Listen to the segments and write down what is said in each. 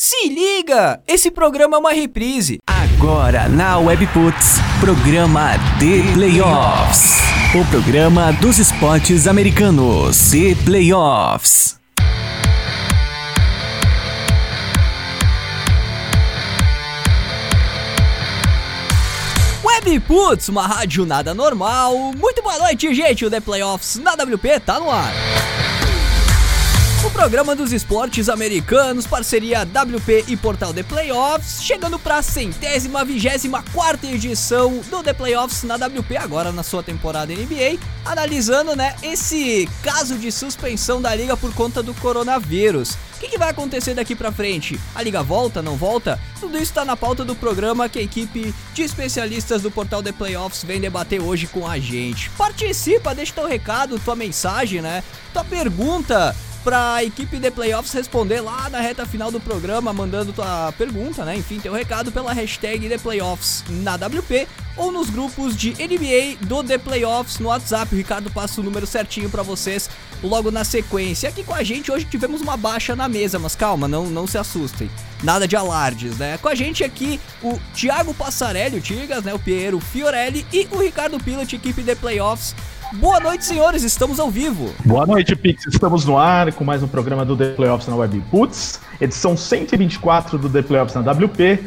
Se liga! Esse programa é uma reprise. Agora na Webputs, programa The Playoffs. O programa dos esportes americanos. The Playoffs. Webputs, uma rádio nada normal. Muito boa noite, gente. O The Playoffs na WP tá no ar. O programa dos esportes americanos, parceria WP e Portal The Playoffs, chegando para a centésima, vigésima quarta edição do The Playoffs na WP, agora na sua temporada NBA, analisando, né, esse caso de suspensão da liga por conta do coronavírus. O que, que, vai acontecer daqui pra frente? A liga volta, não volta? Tudo isso tá na pauta do programa que a equipe de especialistas do portal The Playoffs vem debater hoje com a gente. Participa, deixa teu recado, tua mensagem, né? Tua pergunta para a equipe de playoffs responder lá na reta final do programa, mandando tua pergunta, né? Enfim, teu recado pela hashtag The Playoffs na WP ou nos grupos de NBA do The Playoffs no WhatsApp. O Ricardo passa o número certinho para vocês logo na sequência. Aqui com a gente hoje tivemos uma baixa na mesa, mas calma, não, não se assustem. Nada de alardes, né? Com a gente aqui o Thiago Passarelli, o Tigas, né? O Piero Fiorelli e o Ricardo Pilot, equipe The Playoffs Boa noite, senhores, estamos ao vivo. Boa noite, Pix. Estamos no ar com mais um programa do The Playoffs na Web Puts, edição 124 do The Playoffs na WP.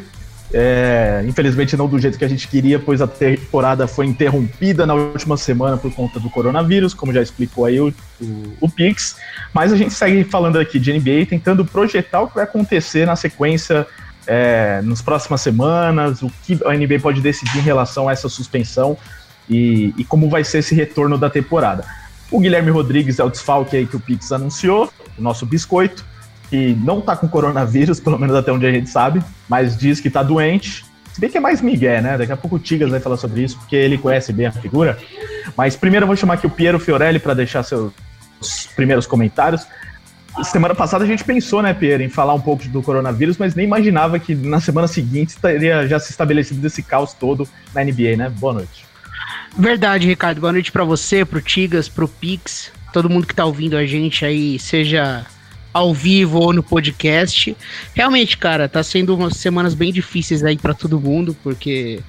É, infelizmente não do jeito que a gente queria, pois a temporada foi interrompida na última semana por conta do coronavírus, como já explicou aí o, o, o Pix. Mas a gente segue falando aqui de NBA, tentando projetar o que vai acontecer na sequência é, nas próximas semanas, o que a NBA pode decidir em relação a essa suspensão e, e como vai ser esse retorno da temporada. O Guilherme Rodrigues é o desfalque aí que o Pix anunciou, o nosso biscoito, que não tá com coronavírus, pelo menos até onde a gente sabe, mas diz que tá doente. Se bem que é mais Miguel, né? Daqui a pouco o Tigas vai falar sobre isso, porque ele conhece bem a figura. Mas primeiro eu vou chamar aqui o Piero Fiorelli para deixar seus primeiros comentários. Semana passada a gente pensou, né, Piero, em falar um pouco do coronavírus, mas nem imaginava que na semana seguinte estaria já se estabelecido esse caos todo na NBA, né? Boa noite. Verdade, Ricardo. Boa noite para você, pro Tigas, pro Pix, todo mundo que tá ouvindo a gente aí, seja ao vivo ou no podcast. Realmente, cara, tá sendo umas semanas bem difíceis aí para todo mundo, porque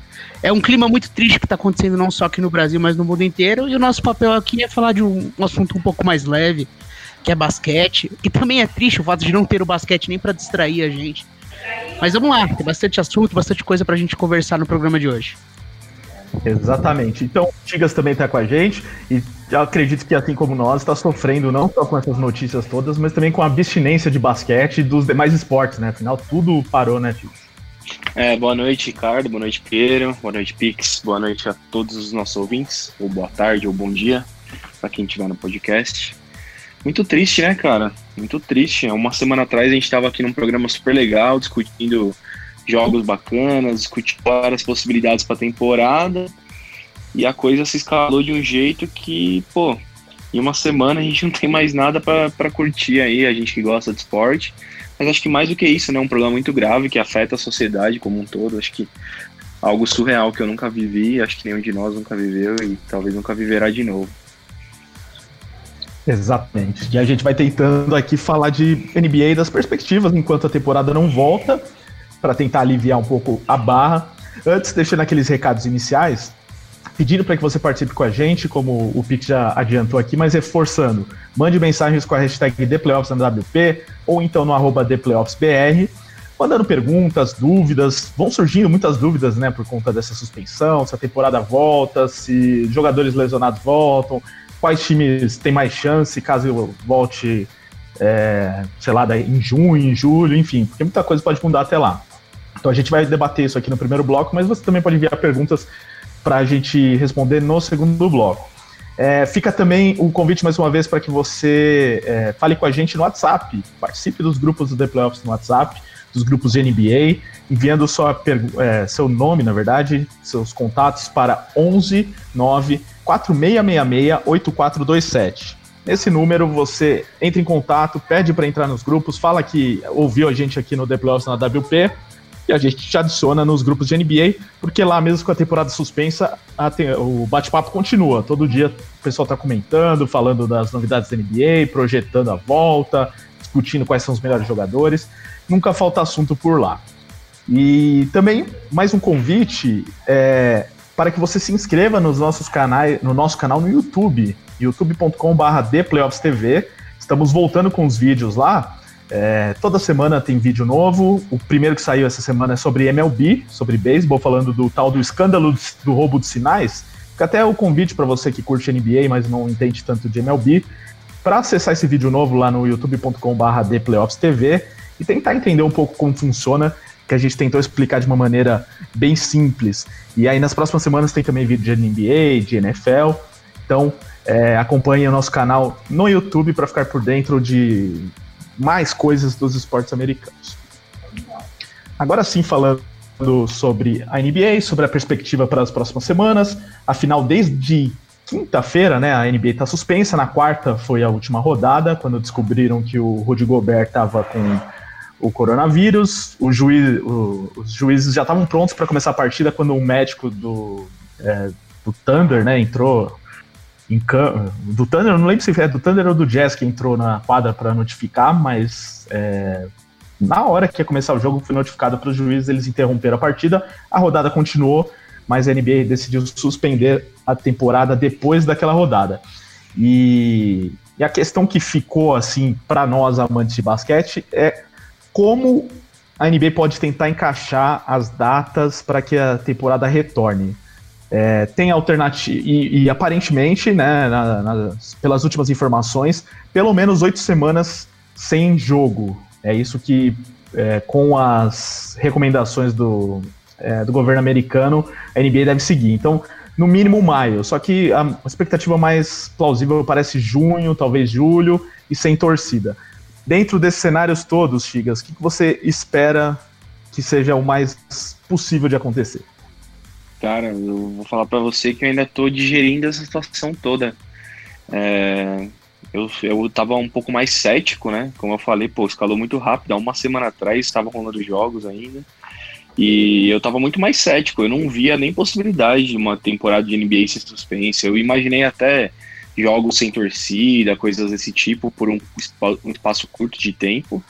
é um clima muito triste que tá acontecendo não só aqui no Brasil, mas no mundo inteiro. E o nosso papel aqui é falar de um, um assunto um pouco mais leve, que é basquete. E também é triste o fato de não ter o basquete nem para distrair a gente. Mas vamos lá, tem bastante assunto, bastante coisa pra gente conversar no programa de hoje. Exatamente. Então, o Tigas também está com a gente e acredito que, assim como nós, está sofrendo não só com essas notícias todas, mas também com a abstinência de basquete e dos demais esportes, né? Afinal, tudo parou, né, Tigas? É, boa noite, Ricardo. Boa noite, Pedro. Boa noite, Pix. Boa noite a todos os nossos ouvintes. Ou boa tarde, ou bom dia, para quem estiver no podcast. Muito triste, né, cara? Muito triste. Uma semana atrás a gente estava aqui num programa super legal, discutindo jogos bacanas, discutiu várias possibilidades para a temporada e a coisa se escalou de um jeito que, pô, em uma semana a gente não tem mais nada para curtir aí, a gente que gosta de esporte. Mas acho que mais do que isso, né, um problema muito grave que afeta a sociedade como um todo. Acho que algo surreal que eu nunca vivi, acho que nenhum de nós nunca viveu e talvez nunca viverá de novo. Exatamente. E a gente vai tentando aqui falar de NBA das perspectivas enquanto a temporada não volta para tentar aliviar um pouco a barra. Antes, deixando aqueles recados iniciais, pedindo para que você participe com a gente, como o Pix já adiantou aqui, mas reforçando, mande mensagens com a hashtag ThePlayoffsNWP ou então no arroba ThePlayoffsBR, mandando perguntas, dúvidas, vão surgindo muitas dúvidas, né, por conta dessa suspensão, se a temporada volta, se jogadores lesionados voltam, quais times têm mais chance caso volte, é, sei lá, em junho, em julho, enfim, porque muita coisa pode mudar até lá. Então a gente vai debater isso aqui no primeiro bloco, mas você também pode enviar perguntas para a gente responder no segundo bloco. É, fica também o convite mais uma vez para que você é, fale com a gente no WhatsApp, participe dos grupos do The Playoffs no WhatsApp, dos grupos de NBA, enviando sua é, seu nome, na verdade, seus contatos para 11 9 4666 8427. Nesse número você entra em contato, pede para entrar nos grupos, fala que ouviu a gente aqui no The Playoffs na WP e a gente te adiciona nos grupos de NBA, porque lá mesmo com a temporada suspensa, a, o bate-papo continua. Todo dia o pessoal tá comentando, falando das novidades da NBA, projetando a volta, discutindo quais são os melhores jogadores. Nunca falta assunto por lá. E também mais um convite é, para que você se inscreva nos nossos canais, no nosso canal no YouTube, youtube.com/dplayoffstv. Estamos voltando com os vídeos lá. É, toda semana tem vídeo novo. O primeiro que saiu essa semana é sobre MLB, sobre beisebol, falando do tal do escândalo do roubo de sinais. Fica até o convite para você que curte NBA, mas não entende tanto de MLB, para acessar esse vídeo novo lá no youtube.com/dplayoffstv e tentar entender um pouco como funciona, que a gente tentou explicar de uma maneira bem simples. E aí nas próximas semanas tem também vídeo de NBA, de NFL. Então é, acompanhe o nosso canal no YouTube para ficar por dentro de mais coisas dos esportes americanos. Agora sim, falando sobre a NBA, sobre a perspectiva para as próximas semanas. Afinal, desde quinta-feira, né, a NBA está suspensa. Na quarta foi a última rodada, quando descobriram que o Rudy Gobert estava com o coronavírus. O juiz, o, os juízes já estavam prontos para começar a partida quando o médico do, é, do Thunder, né, entrou em do Thunder, eu não lembro se é do Thunder ou do Jazz que entrou na quadra para notificar, mas é, na hora que ia começar o jogo foi notificado para os juízes, eles interromperam a partida, a rodada continuou, mas a NBA decidiu suspender a temporada depois daquela rodada. E, e a questão que ficou assim para nós amantes de basquete é como a NBA pode tentar encaixar as datas para que a temporada retorne. É, tem alternativa. E, e, aparentemente, né, na, na, pelas últimas informações, pelo menos oito semanas sem jogo. É isso que, é, com as recomendações do, é, do governo americano, a NBA deve seguir. Então, no mínimo maio. Só que a expectativa mais plausível parece junho, talvez julho, e sem torcida. Dentro desses cenários todos, Chigas, o que, que você espera que seja o mais possível de acontecer? Cara, eu vou falar para você que eu ainda tô digerindo essa situação toda. É, eu, eu tava um pouco mais cético, né? Como eu falei, pô, escalou muito rápido. Há uma semana atrás estava rolando jogos ainda. E eu tava muito mais cético. Eu não via nem possibilidade de uma temporada de NBA sem suspense. Eu imaginei até jogos sem torcida, coisas desse tipo, por um, um espaço curto de tempo.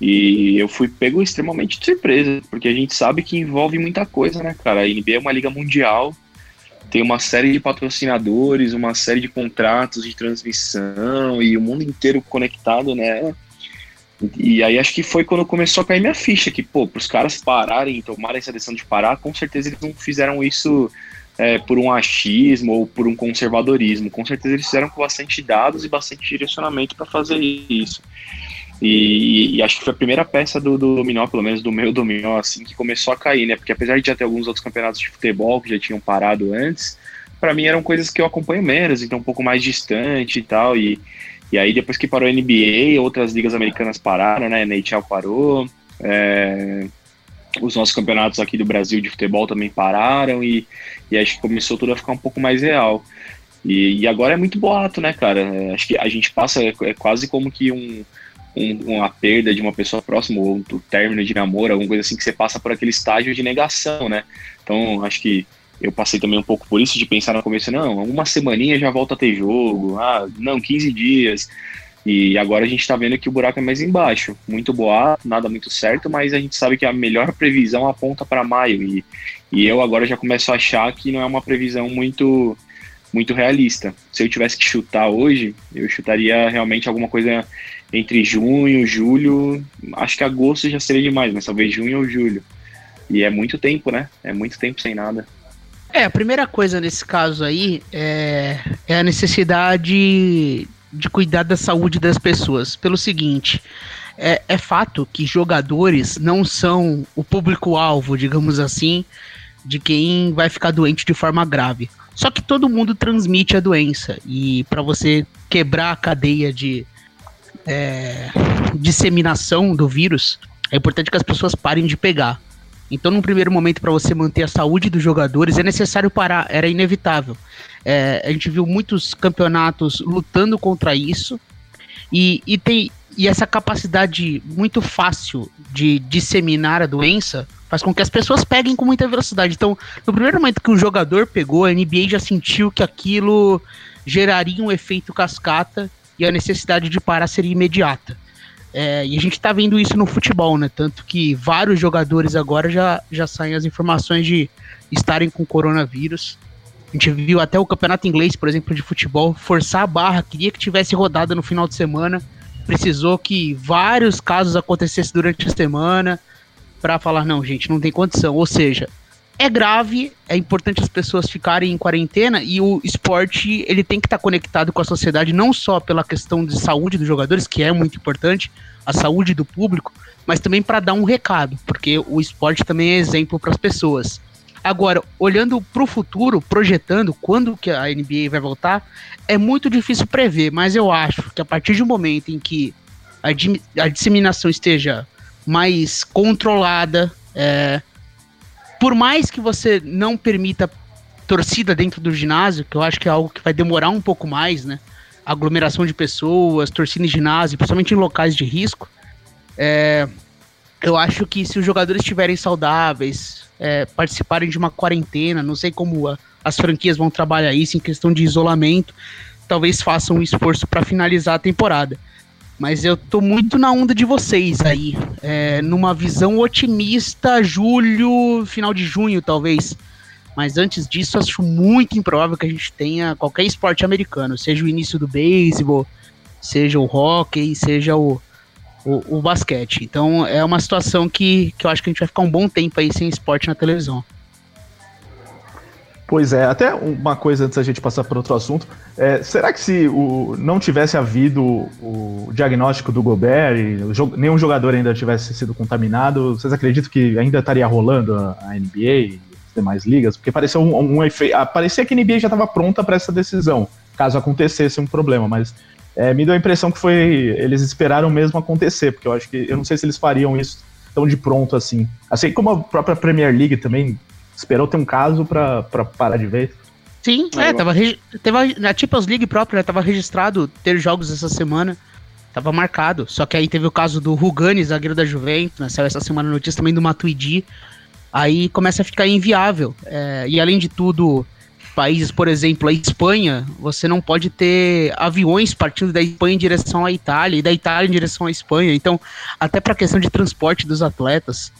E eu fui pego extremamente de surpresa, porque a gente sabe que envolve muita coisa, né, cara? A NBA é uma liga mundial, tem uma série de patrocinadores, uma série de contratos de transmissão e o mundo inteiro conectado, né? E aí acho que foi quando começou a cair minha ficha, que, pô, para os caras pararem, tomarem essa decisão de parar, com certeza eles não fizeram isso é, por um achismo ou por um conservadorismo. Com certeza eles fizeram com bastante dados e bastante direcionamento para fazer isso. E, e, acho que foi a primeira peça do, do dominó, pelo menos do meu dominó, assim, que começou a cair, né? Porque apesar de já ter alguns outros campeonatos de futebol que já tinham parado antes, para mim eram coisas que eu acompanho menos, então um pouco mais distante e tal. E, e aí depois que parou a NBA, outras ligas americanas pararam, né? A NHL parou, é, os nossos campeonatos aqui do Brasil de futebol também pararam e, e acho que começou tudo a ficar um pouco mais real. E, e agora é muito boato, né, cara? É, acho que a gente passa, é, é quase como que um um, uma perda de uma pessoa próxima, ou o término de namoro, alguma coisa assim, que você passa por aquele estágio de negação, né? Então, acho que eu passei também um pouco por isso, de pensar no começo, não, uma semaninha já volta a ter jogo, ah, não, 15 dias. E agora a gente tá vendo que o buraco é mais embaixo. Muito boa, nada muito certo, mas a gente sabe que a melhor previsão aponta para maio. E, e eu agora já começo a achar que não é uma previsão muito muito realista. Se eu tivesse que chutar hoje, eu chutaria realmente alguma coisa entre junho, julho, acho que agosto já seria demais, mas talvez junho ou julho. E é muito tempo, né? É muito tempo sem nada. É, a primeira coisa nesse caso aí é, é a necessidade de cuidar da saúde das pessoas. Pelo seguinte, é, é fato que jogadores não são o público-alvo, digamos assim, de quem vai ficar doente de forma grave. Só que todo mundo transmite a doença. E para você quebrar a cadeia de, é, disseminação do vírus, é importante que as pessoas parem de pegar. Então, num primeiro momento, para você manter a saúde dos jogadores, é necessário parar, era inevitável. É, a gente viu muitos campeonatos lutando contra isso, e, e, tem, e essa capacidade muito fácil de disseminar a doença faz com que as pessoas peguem com muita velocidade. Então, no primeiro momento que o jogador pegou, a NBA já sentiu que aquilo geraria um efeito cascata e a necessidade de parar seria imediata. É, e a gente tá vendo isso no futebol, né? Tanto que vários jogadores agora já, já saem as informações de estarem com coronavírus. A gente viu até o campeonato inglês, por exemplo, de futebol, forçar a barra, queria que tivesse rodada no final de semana. Precisou que vários casos acontecessem durante a semana para falar, não, gente, não tem condição. Ou seja, é grave, é importante as pessoas ficarem em quarentena e o esporte ele tem que estar tá conectado com a sociedade não só pela questão de saúde dos jogadores, que é muito importante, a saúde do público, mas também para dar um recado, porque o esporte também é exemplo para as pessoas. Agora, olhando para o futuro, projetando quando que a NBA vai voltar, é muito difícil prever, mas eu acho que a partir de um momento em que a, a disseminação esteja mais controlada, é, por mais que você não permita torcida dentro do ginásio, que eu acho que é algo que vai demorar um pouco mais, né? Aglomeração de pessoas, torcida em ginásio, principalmente em locais de risco. É, eu acho que se os jogadores estiverem saudáveis, é, participarem de uma quarentena, não sei como a, as franquias vão trabalhar isso em questão de isolamento, talvez façam um esforço para finalizar a temporada. Mas eu tô muito na onda de vocês aí. É, numa visão otimista, julho, final de junho, talvez. Mas antes disso, acho muito improvável que a gente tenha qualquer esporte americano, seja o início do beisebol, seja o hockey, seja o, o, o, basquete. Então é uma situação que, que eu acho que a gente vai ficar um bom tempo aí sem esporte na televisão. Pois é, até uma coisa antes da gente passar para outro assunto. É, será que se o, não tivesse havido o diagnóstico do Gobert e o, nenhum jogador ainda tivesse sido contaminado, vocês acreditam que ainda estaria rolando a, a NBA e as demais ligas? Porque pareceu um, um. Ah, parecia que a NBA já estava pronta para essa decisão, caso acontecesse um problema, mas é, me deu a impressão que foi. Eles esperaram mesmo acontecer, porque eu acho que. Eu não sei se eles fariam isso tão de pronto assim. Assim como a própria Premier League também esperou ter um caso pra, pra parar de vez. Sim, é, tava, tava na Champions League própria, tava registrado ter jogos essa semana. Tava marcado. Só que aí teve o caso do Rugani, zagueiro da Juventus, né, saiu essa semana notícia também do Matuidi. Aí começa a ficar inviável. É, e além de tudo, países, por exemplo, a Espanha, você não pode ter aviões partindo da Espanha em direção à Itália e da Itália em direção à Espanha. Então, até para a questão de transporte dos atletas,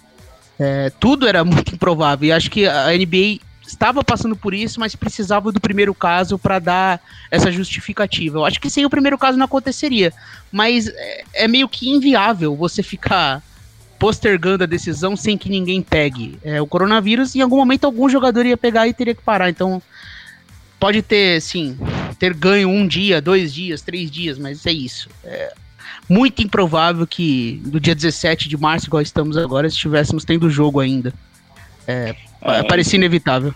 é, tudo era muito improvável. E acho que a NBA estava passando por isso, mas precisava do primeiro caso para dar essa justificativa. Eu acho que sem o primeiro caso não aconteceria, mas é, é meio que inviável você ficar postergando a decisão sem que ninguém pegue. É, o coronavírus, em algum momento, algum jogador ia pegar e teria que parar. Então, pode ter, sim, ter ganho um dia, dois dias, três dias, mas é isso. É, muito improvável que no dia 17 de março, igual estamos agora, estivéssemos tendo jogo ainda. É, é, parecia inevitável.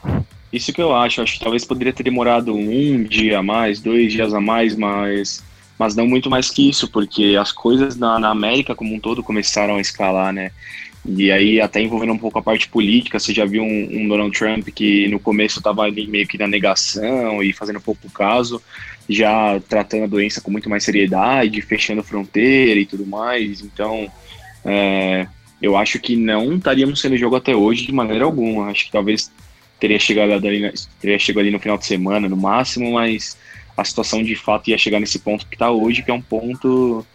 Isso que eu acho, acho que talvez poderia ter demorado um dia a mais, dois dias a mais, mas, mas não muito mais que isso, porque as coisas na, na América como um todo começaram a escalar, né? E aí, até envolvendo um pouco a parte política, você já viu um, um Donald Trump que no começo estava meio que na negação e fazendo pouco caso, já tratando a doença com muito mais seriedade, fechando fronteira e tudo mais. Então, é, eu acho que não estaríamos sendo jogo até hoje de maneira alguma. Acho que talvez teria chegado ali, teria chegado ali no final de semana, no máximo, mas a situação de fato ia chegar nesse ponto que está hoje, que é um ponto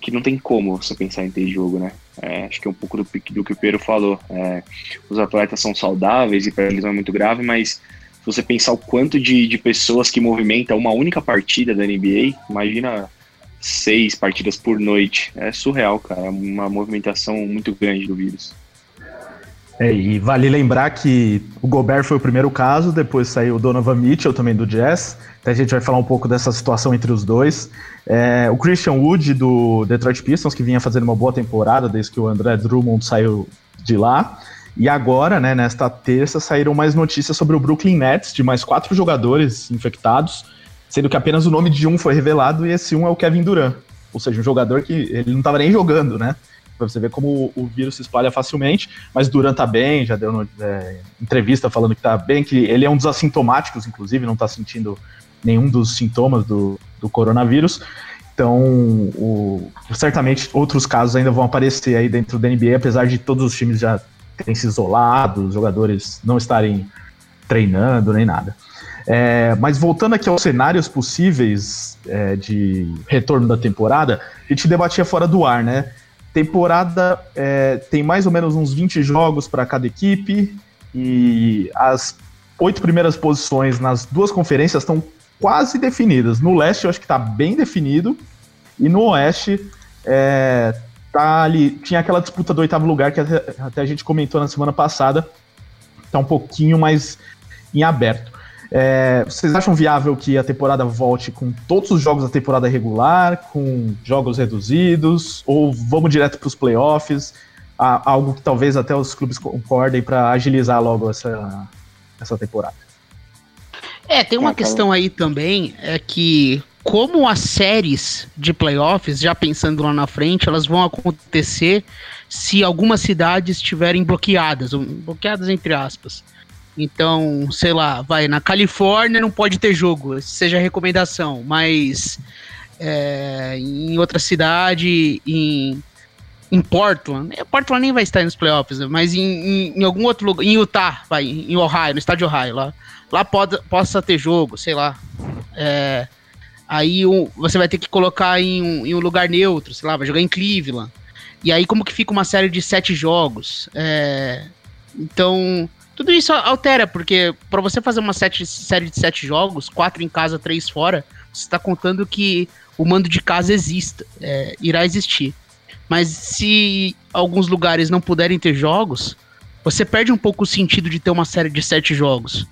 que não tem como você pensar em ter jogo, né? É, acho que é um pouco do, do que o Pedro falou. É, os atletas são saudáveis e para eles não é muito grave, mas se você pensar o quanto de, de pessoas que movimentam uma única partida da NBA, imagina seis partidas por noite. É surreal, cara. É uma movimentação muito grande do vírus. É, e vale lembrar que o Gobert foi o primeiro caso, depois saiu o Donovan Mitchell também do Jazz. Então a gente vai falar um pouco dessa situação entre os dois. É, o Christian Wood do Detroit Pistons, que vinha fazendo uma boa temporada desde que o André Drummond saiu de lá. E agora, né, nesta terça, saíram mais notícias sobre o Brooklyn Nets, de mais quatro jogadores infectados, sendo que apenas o nome de um foi revelado e esse um é o Kevin Durant. Ou seja, um jogador que ele não estava nem jogando, né? Pra você ver como o, vírus se espalha facilmente, mas Durant tá bem, já deu é, entrevista falando que tá bem, que ele é um dos assintomáticos, inclusive, não tá sentindo nenhum dos sintomas do, do coronavírus. Então, o, certamente outros casos ainda vão aparecer aí dentro da NBA, apesar de todos os times já terem se isolado, os jogadores não estarem treinando nem nada. É, mas voltando aqui aos cenários possíveis é, de retorno da temporada, a gente debatia fora do ar, né? Temporada é, tem mais ou menos uns 20 jogos para cada equipe e as oito primeiras posições nas duas conferências estão quase definidas. No leste eu acho que está bem definido e no oeste é, tá ali, tinha aquela disputa do oitavo lugar que até, até a gente comentou na semana passada, tá um pouquinho mais em aberto. É, vocês acham viável que a temporada volte com todos os jogos da temporada regular, com jogos reduzidos, ou vamos direto para os playoffs? algo que talvez até os clubes concordem para agilizar logo essa, essa temporada. É, tem uma questão aí também, é que como as séries de playoffs, já pensando lá na frente, elas vão acontecer se algumas cidades estiverem bloqueadas, bloqueadas entre aspas. Então, sei lá, vai, na Califórnia não pode ter jogo, seja recomendação, mas é, em outra cidade, em, em Portland, é, Portland nem vai estar nos playoffs, mas em, em, em algum outro lugar, em Utah, vai, em Ohio, no estado de Ohio, lá, lá pode, possa ter jogo, sei lá. É, aí um, você vai ter que colocar em um, em um, lugar neutro, sei lá, vai jogar em Cleveland. E aí como que fica uma série de sete jogos? É, então, tudo isso altera, porque para você fazer uma sete, série de sete jogos, quatro em casa, três fora, você está contando que o mando de casa exista, é, irá existir. Mas se alguns lugares não puderem ter jogos, você perde um pouco o sentido de ter uma série de sete jogos.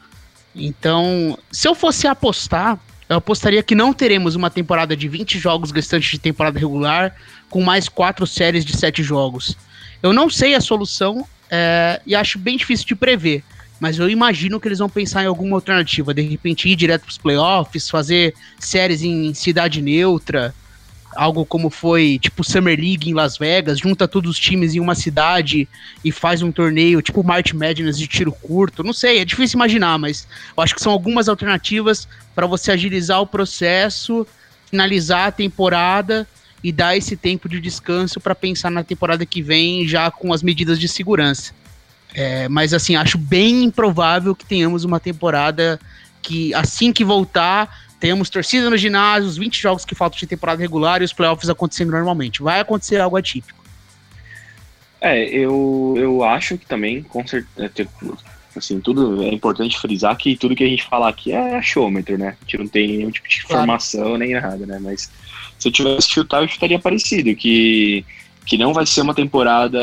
Então, se eu fosse apostar, eu apostaria que não teremos uma temporada de 20 jogos restantes de temporada regular, com mais quatro séries de 7 jogos. Eu não sei a solução é, e acho bem difícil de prever, mas eu imagino que eles vão pensar em alguma alternativa. De repente, ir direto para os playoffs, fazer séries em cidade neutra, algo como foi tipo Summer League em Las Vegas, junta todos os times em uma cidade e faz um torneio tipo March Madness de tiro curto. Não sei, é difícil imaginar, mas eu acho que são algumas alternativas para você agilizar o processo, finalizar a temporada e dar esse tempo de descanso para pensar na temporada que vem já com as medidas de segurança. É, mas assim, acho bem improvável que tenhamos uma temporada que assim que voltar temos torcida no ginásio, os 20 jogos que faltam de temporada regular e os playoffs acontecendo normalmente. Vai acontecer algo atípico. É, eu, eu acho que também, com certeza, é, assim, tudo é importante frisar que tudo que a gente fala aqui é achômetro, né? A gente não tem nenhum tipo de informação claro. nem nada, né? Mas se eu tivesse chutar, eu chutaria parecido, que, que não vai ser uma temporada,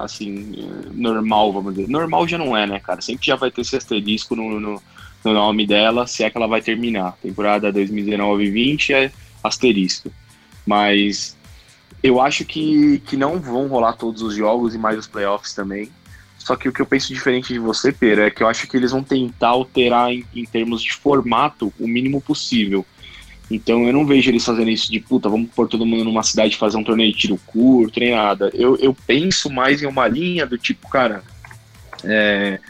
assim, normal, vamos dizer. Normal já não é, né, cara? Sempre já vai ter esse asterisco no, no no nome dela, se é que ela vai terminar. Temporada 2019-20 é asterisco. Mas eu acho que, que não vão rolar todos os jogos e mais os playoffs também. Só que o que eu penso diferente de você, Pera, é que eu acho que eles vão tentar alterar em, em termos de formato o mínimo possível. Então eu não vejo eles fazendo isso de puta, vamos pôr todo mundo numa cidade fazer um torneio de tiro curto, nem nada. Eu, eu penso mais em uma linha do tipo, cara, é,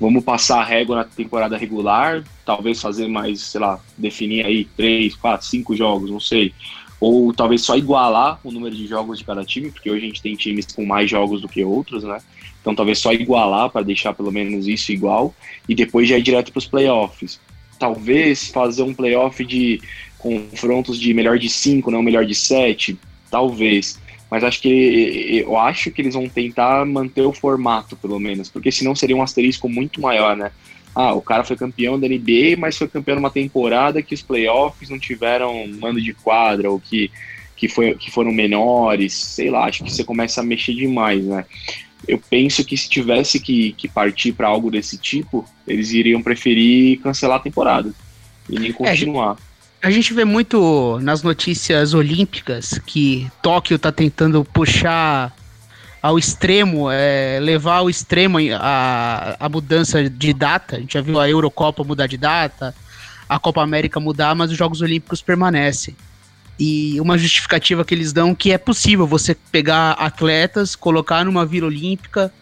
Vamos passar a régua na temporada regular, talvez fazer mais, sei lá, definir aí três, quatro, cinco jogos, não sei. Ou talvez só igualar o número de jogos de cada time, porque hoje a gente tem times com mais jogos do que outros, né? Então talvez só igualar para deixar pelo menos isso igual e depois já ir direto para os playoffs. Talvez fazer um playoff de confrontos de melhor de cinco, não melhor de sete, talvez mas acho que eu acho que eles vão tentar manter o formato, pelo menos, porque senão seria um asterisco muito maior, né? Ah, o cara foi campeão da NBA, mas foi campeão numa temporada que os playoffs não tiveram mando de quadra, ou que, que, foi, que foram menores, sei lá, acho que você começa a mexer demais, né? Eu penso que se tivesse que, que partir para algo desse tipo, eles iriam preferir cancelar a temporada e nem é, continuar. É, a gente vê muito nas notícias olímpicas que Tóquio está tentando puxar ao extremo, é, levar ao extremo a, a mudança de data. A gente já viu a Eurocopa mudar de data, a Copa América mudar, mas os Jogos Olímpicos permanecem. E uma justificativa que eles dão que é possível você pegar atletas, colocar numa vila olímpica,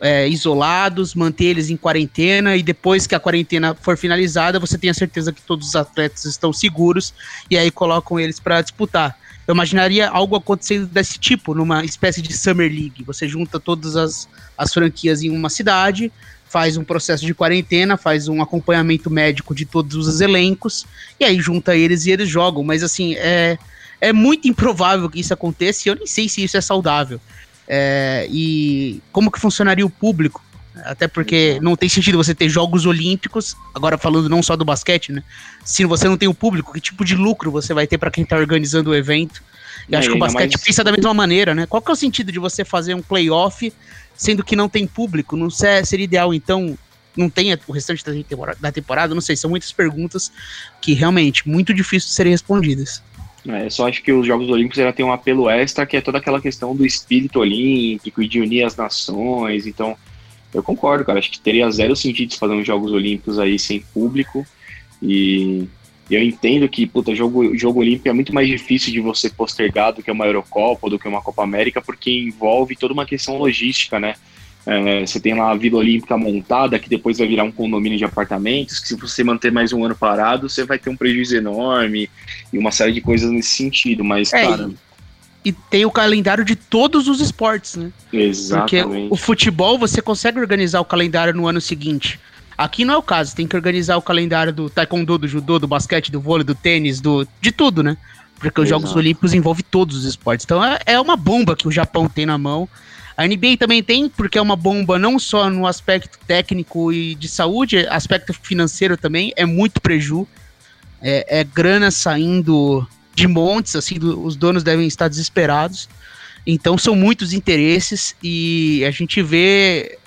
é, isolados, manter eles em quarentena e depois que a quarentena for finalizada, você tem a certeza que todos os atletas estão seguros e aí colocam eles para disputar. Eu imaginaria algo acontecendo desse tipo, numa espécie de Summer League. Você junta todas as, as franquias em uma cidade, faz um processo de quarentena, faz um acompanhamento médico de todos os elencos, e aí junta eles e eles jogam. Mas assim, é, é muito improvável que isso aconteça e eu nem sei se isso é saudável. É, e como que funcionaria o público? Até porque não tem sentido você ter Jogos Olímpicos, agora falando não só do basquete, né? Se você não tem o público, que tipo de lucro você vai ter para quem tá organizando o evento? E é, acho que o basquete mais... pensa da mesma maneira, né? Qual que é o sentido de você fazer um playoff sendo que não tem público? Não seria ideal, então, não tenha o restante da temporada? Não sei, são muitas perguntas que realmente muito difícil de serem respondidas. É, só acho que os Jogos Olímpicos ela tem um apelo extra, que é toda aquela questão do espírito olímpico e de unir as nações. Então, eu concordo, cara. Acho que teria zero sentido fazer uns Jogos Olímpicos aí sem público. E eu entendo que, puta, jogo, jogo olímpico é muito mais difícil de você postergar do que uma Eurocopa do que uma Copa América, porque envolve toda uma questão logística, né? É, você tem lá a Vila Olímpica montada, que depois vai virar um condomínio de apartamentos, que se você manter mais um ano parado, você vai ter um prejuízo enorme e uma série de coisas nesse sentido. Mas, é, cara. E, e tem o calendário de todos os esportes, né? Exatamente. Porque o futebol você consegue organizar o calendário no ano seguinte. Aqui não é o caso, tem que organizar o calendário do taekwondo, do judô, do basquete, do vôlei, do tênis, do de tudo, né? Porque os Exato. Jogos Olímpicos envolvem todos os esportes. Então é, é uma bomba que o Japão tem na mão a NBA também tem, porque é uma bomba não só no aspecto técnico e de saúde, aspecto financeiro também, é muito preju. É, é grana saindo de montes, assim, do, os donos devem estar desesperados. Então são muitos interesses e a gente vê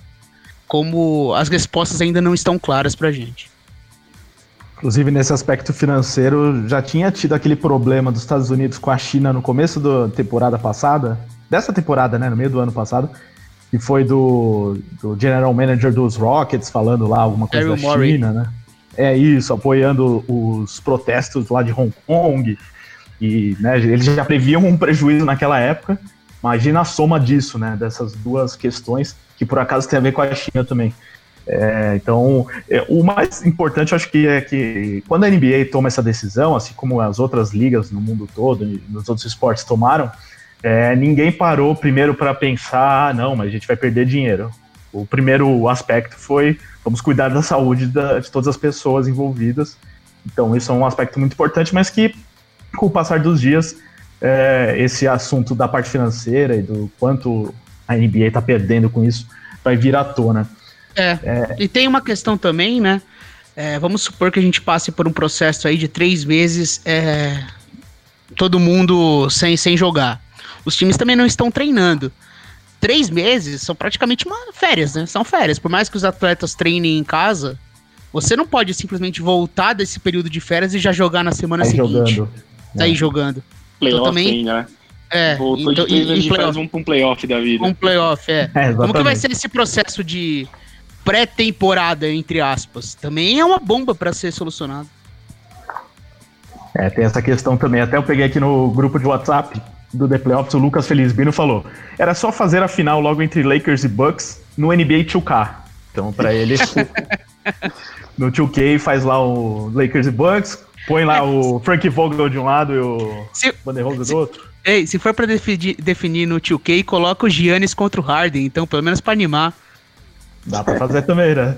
como as respostas ainda não estão claras pra gente. Inclusive, nesse aspecto financeiro, já tinha tido aquele problema dos Estados Unidos com a China no começo da temporada passada, dessa temporada, né, no meio do ano passado, que foi do, do General Manager dos Rockets falando lá alguma coisa Daryl da Murray. China, né? É isso, apoiando os protestos lá de Hong Kong. E né, eles já previam um prejuízo naquela época. Imagina a soma disso, né? Dessas duas questões, que por acaso tem a ver com a China também. É, então, é, o mais importante, eu acho que é que quando a NBA toma essa decisão, assim como as outras ligas no mundo todo, nos outros esportes tomaram, é, ninguém parou primeiro para pensar, ah, não, mas a gente vai perder dinheiro. O primeiro aspecto foi vamos cuidar da saúde da, de todas as pessoas envolvidas. Então, isso é um aspecto muito importante, mas que, com o passar dos dias, é, esse assunto da parte financeira e do quanto a NBA está perdendo com isso vai vir à tona. É, é, e tem uma questão também, né? É, vamos supor que a gente passe por um processo aí de três meses, é, todo mundo sem, sem jogar os times também não estão treinando. Três meses são praticamente uma férias, né? São férias. Por mais que os atletas treinem em casa, você não pode simplesmente voltar desse período de férias e já jogar na semana Sai seguinte. Jogando. Sair é. jogando. Playoff então, também, né? É, Voltou então, de e, e playoff. um, um playoff da vida. Um playoff, é. é Como que vai ser esse processo de pré-temporada, entre aspas? Também é uma bomba para ser solucionado. É, tem essa questão também. Até eu peguei aqui no grupo de WhatsApp do The Playoffs, o Lucas Felizbino falou: era só fazer a final logo entre Lakers e Bucks no NBA 2K. Então, para ele, no 2K faz lá o Lakers e Bucks, põe lá o Frank Vogel de um lado e o Vanderhold do outro. Ei, se for para definir, definir no 2K, coloca o Giannis contra o Harden, então, pelo menos para animar. Dá pra fazer também, né?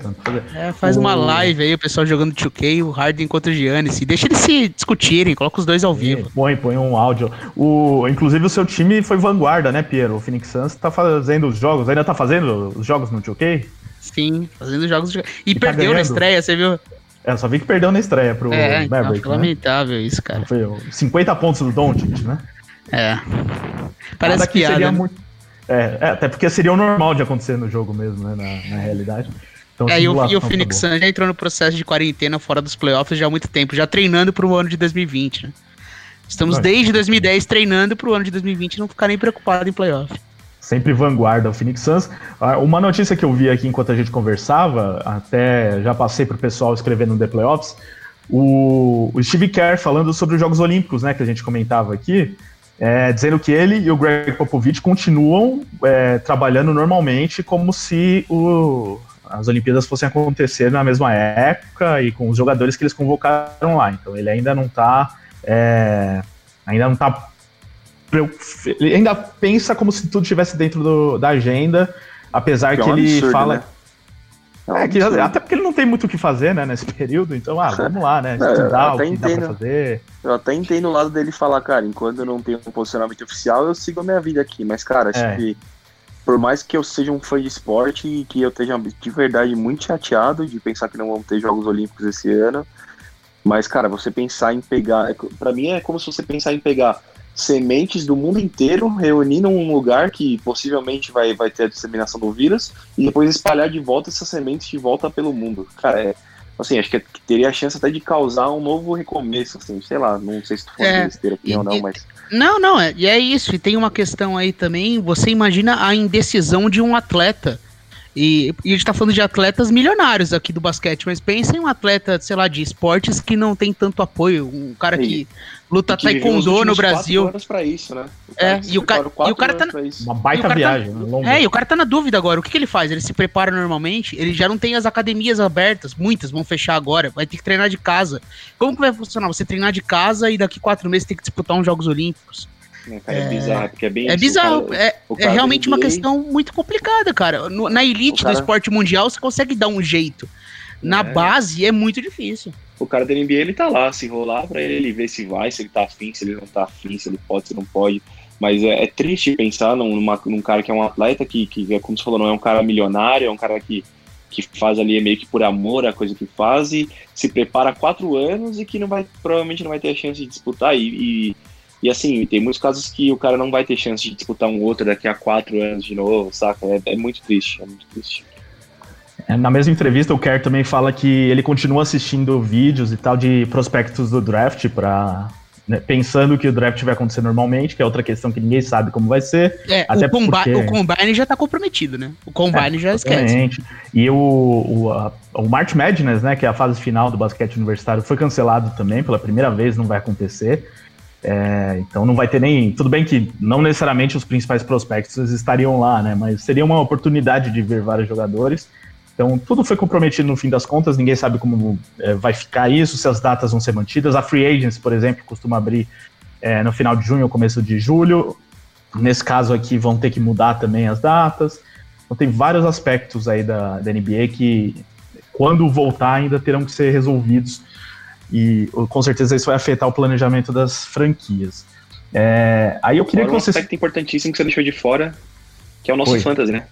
É, faz o... uma live aí, o pessoal jogando 2K, o Harden contra o Giannis. Deixa eles se discutirem, coloca os dois ao vivo. Põe, põe um áudio. O, inclusive o seu time foi vanguarda, né, Piero? O Phoenix Suns tá fazendo os jogos, ainda tá fazendo os jogos no 2K? Sim, fazendo jogos. E, e tá perdeu ganhando. na estreia, você viu? É, só vi que perdeu na estreia pro é, Maverick, né? lamentável isso, cara. Foi 50 pontos do Doncic, né? É. Parece Nada que piada. seria né? muito é, é, até porque seria o normal de acontecer no jogo mesmo, né? Na, na realidade. Então, é, e o, e o Phoenix Suns já entrou no processo de quarentena fora dos playoffs já há muito tempo, já treinando para o ano de 2020, né? Estamos desde 2010 treinando para o ano de 2020 não ficar nem preocupado em playoff. Sempre vanguarda o Phoenix Suns. Ah, uma notícia que eu vi aqui enquanto a gente conversava, até já passei para o pessoal escrever no The Playoffs, o, o Steve Kerr falando sobre os Jogos Olímpicos, né, que a gente comentava aqui, é, dizendo que ele e o Greg Popovich continuam é, trabalhando normalmente como se o, as Olimpíadas fossem acontecer na mesma época e com os jogadores que eles convocaram lá. Então ele ainda não está é, ainda não tá ele ainda pensa como se tudo estivesse dentro do, da agenda, apesar que, que é um ele absurdo, fala né? É, que, até porque ele não tem muito o que fazer, né, nesse período, então, ah, vamos lá, né, estudar o que entendo, dá pra fazer. Eu até entendo o lado dele falar, cara, enquanto eu não tenho um posicionamento oficial, eu sigo a minha vida aqui, mas, cara, acho é. que por mais que eu seja um fã de esporte e que eu esteja de verdade muito chateado de pensar que não vão ter Jogos Olímpicos esse ano, mas, cara, você pensar em pegar. É para mim é como se você pensar em pegar sementes do mundo inteiro, reunir num lugar que possivelmente vai, vai ter a disseminação do vírus, e depois espalhar de volta essas sementes de volta pelo mundo. Cara, é. Assim, acho que, teria a chance até de causar um novo recomeço, assim, sei lá, não sei se tu for é, besteira aqui ou não, mas. Não, não, é, e é isso, e tem uma questão aí também, você imagina a indecisão de um atleta e, e, a gente tá falando de atletas milionários aqui do basquete, mas pensa em um atleta, sei lá, de esportes que não tem tanto apoio. Um cara Sim. que luta que taekwondo no Brasil. Pra isso, né? é, e o, cara, e o cara tá. Na, uma baita tá viagem, tá, né? É, e o cara tá na dúvida agora. O que, que ele faz? Ele se prepara normalmente, ele já não tem as academias abertas, muitas vão fechar agora, vai ter que treinar de casa. Como que vai funcionar? Você treinar de casa e daqui quatro meses tem que disputar uns Jogos Olímpicos. Né, cara, é, é bizarro, porque é bem É bizarro, cara, é, é realmente uma questão muito complicada, cara. No, na elite cara... do esporte mundial você consegue dar um jeito. Na é. base é muito difícil. O cara da NBA ele tá lá, se rolar pra ele ver se vai, se ele tá afim, se ele não tá afim, se ele pode, se não pode. Mas é, é triste pensar numa, num cara que é um atleta que, que, é como você falou, não é um cara milionário, é um cara que, que faz ali meio que por amor a coisa que faz e se prepara há quatro anos e que não vai, provavelmente não vai ter a chance de disputar. E, e e assim, tem muitos casos que o cara não vai ter chance de disputar um outro daqui a quatro anos de novo, saca? É, é muito triste, é muito triste. É, na mesma entrevista, o Kerr também fala que ele continua assistindo vídeos e tal de prospectos do draft para né, pensando que o draft vai acontecer normalmente, que é outra questão que ninguém sabe como vai ser. É, até o, combi porque... o Combine já está comprometido, né? O Combine é, já esquece. E o, o, a, o March Madness, né, que é a fase final do basquete universitário, foi cancelado também, pela primeira vez não vai acontecer. É, então não vai ter nem. Tudo bem que não necessariamente os principais prospectos estariam lá, né? Mas seria uma oportunidade de ver vários jogadores. Então tudo foi comprometido no fim das contas, ninguém sabe como é, vai ficar isso, se as datas vão ser mantidas. A Free Agents, por exemplo, costuma abrir é, no final de junho ou começo de julho. Nesse caso aqui vão ter que mudar também as datas. Então tem vários aspectos aí da, da NBA que, quando voltar, ainda terão que ser resolvidos e com certeza isso vai afetar o planejamento das franquias. É, aí eu queria Agora, que você. Um aspecto importantíssimo que você deixou de fora, que é o nosso Oi. fantasy, né?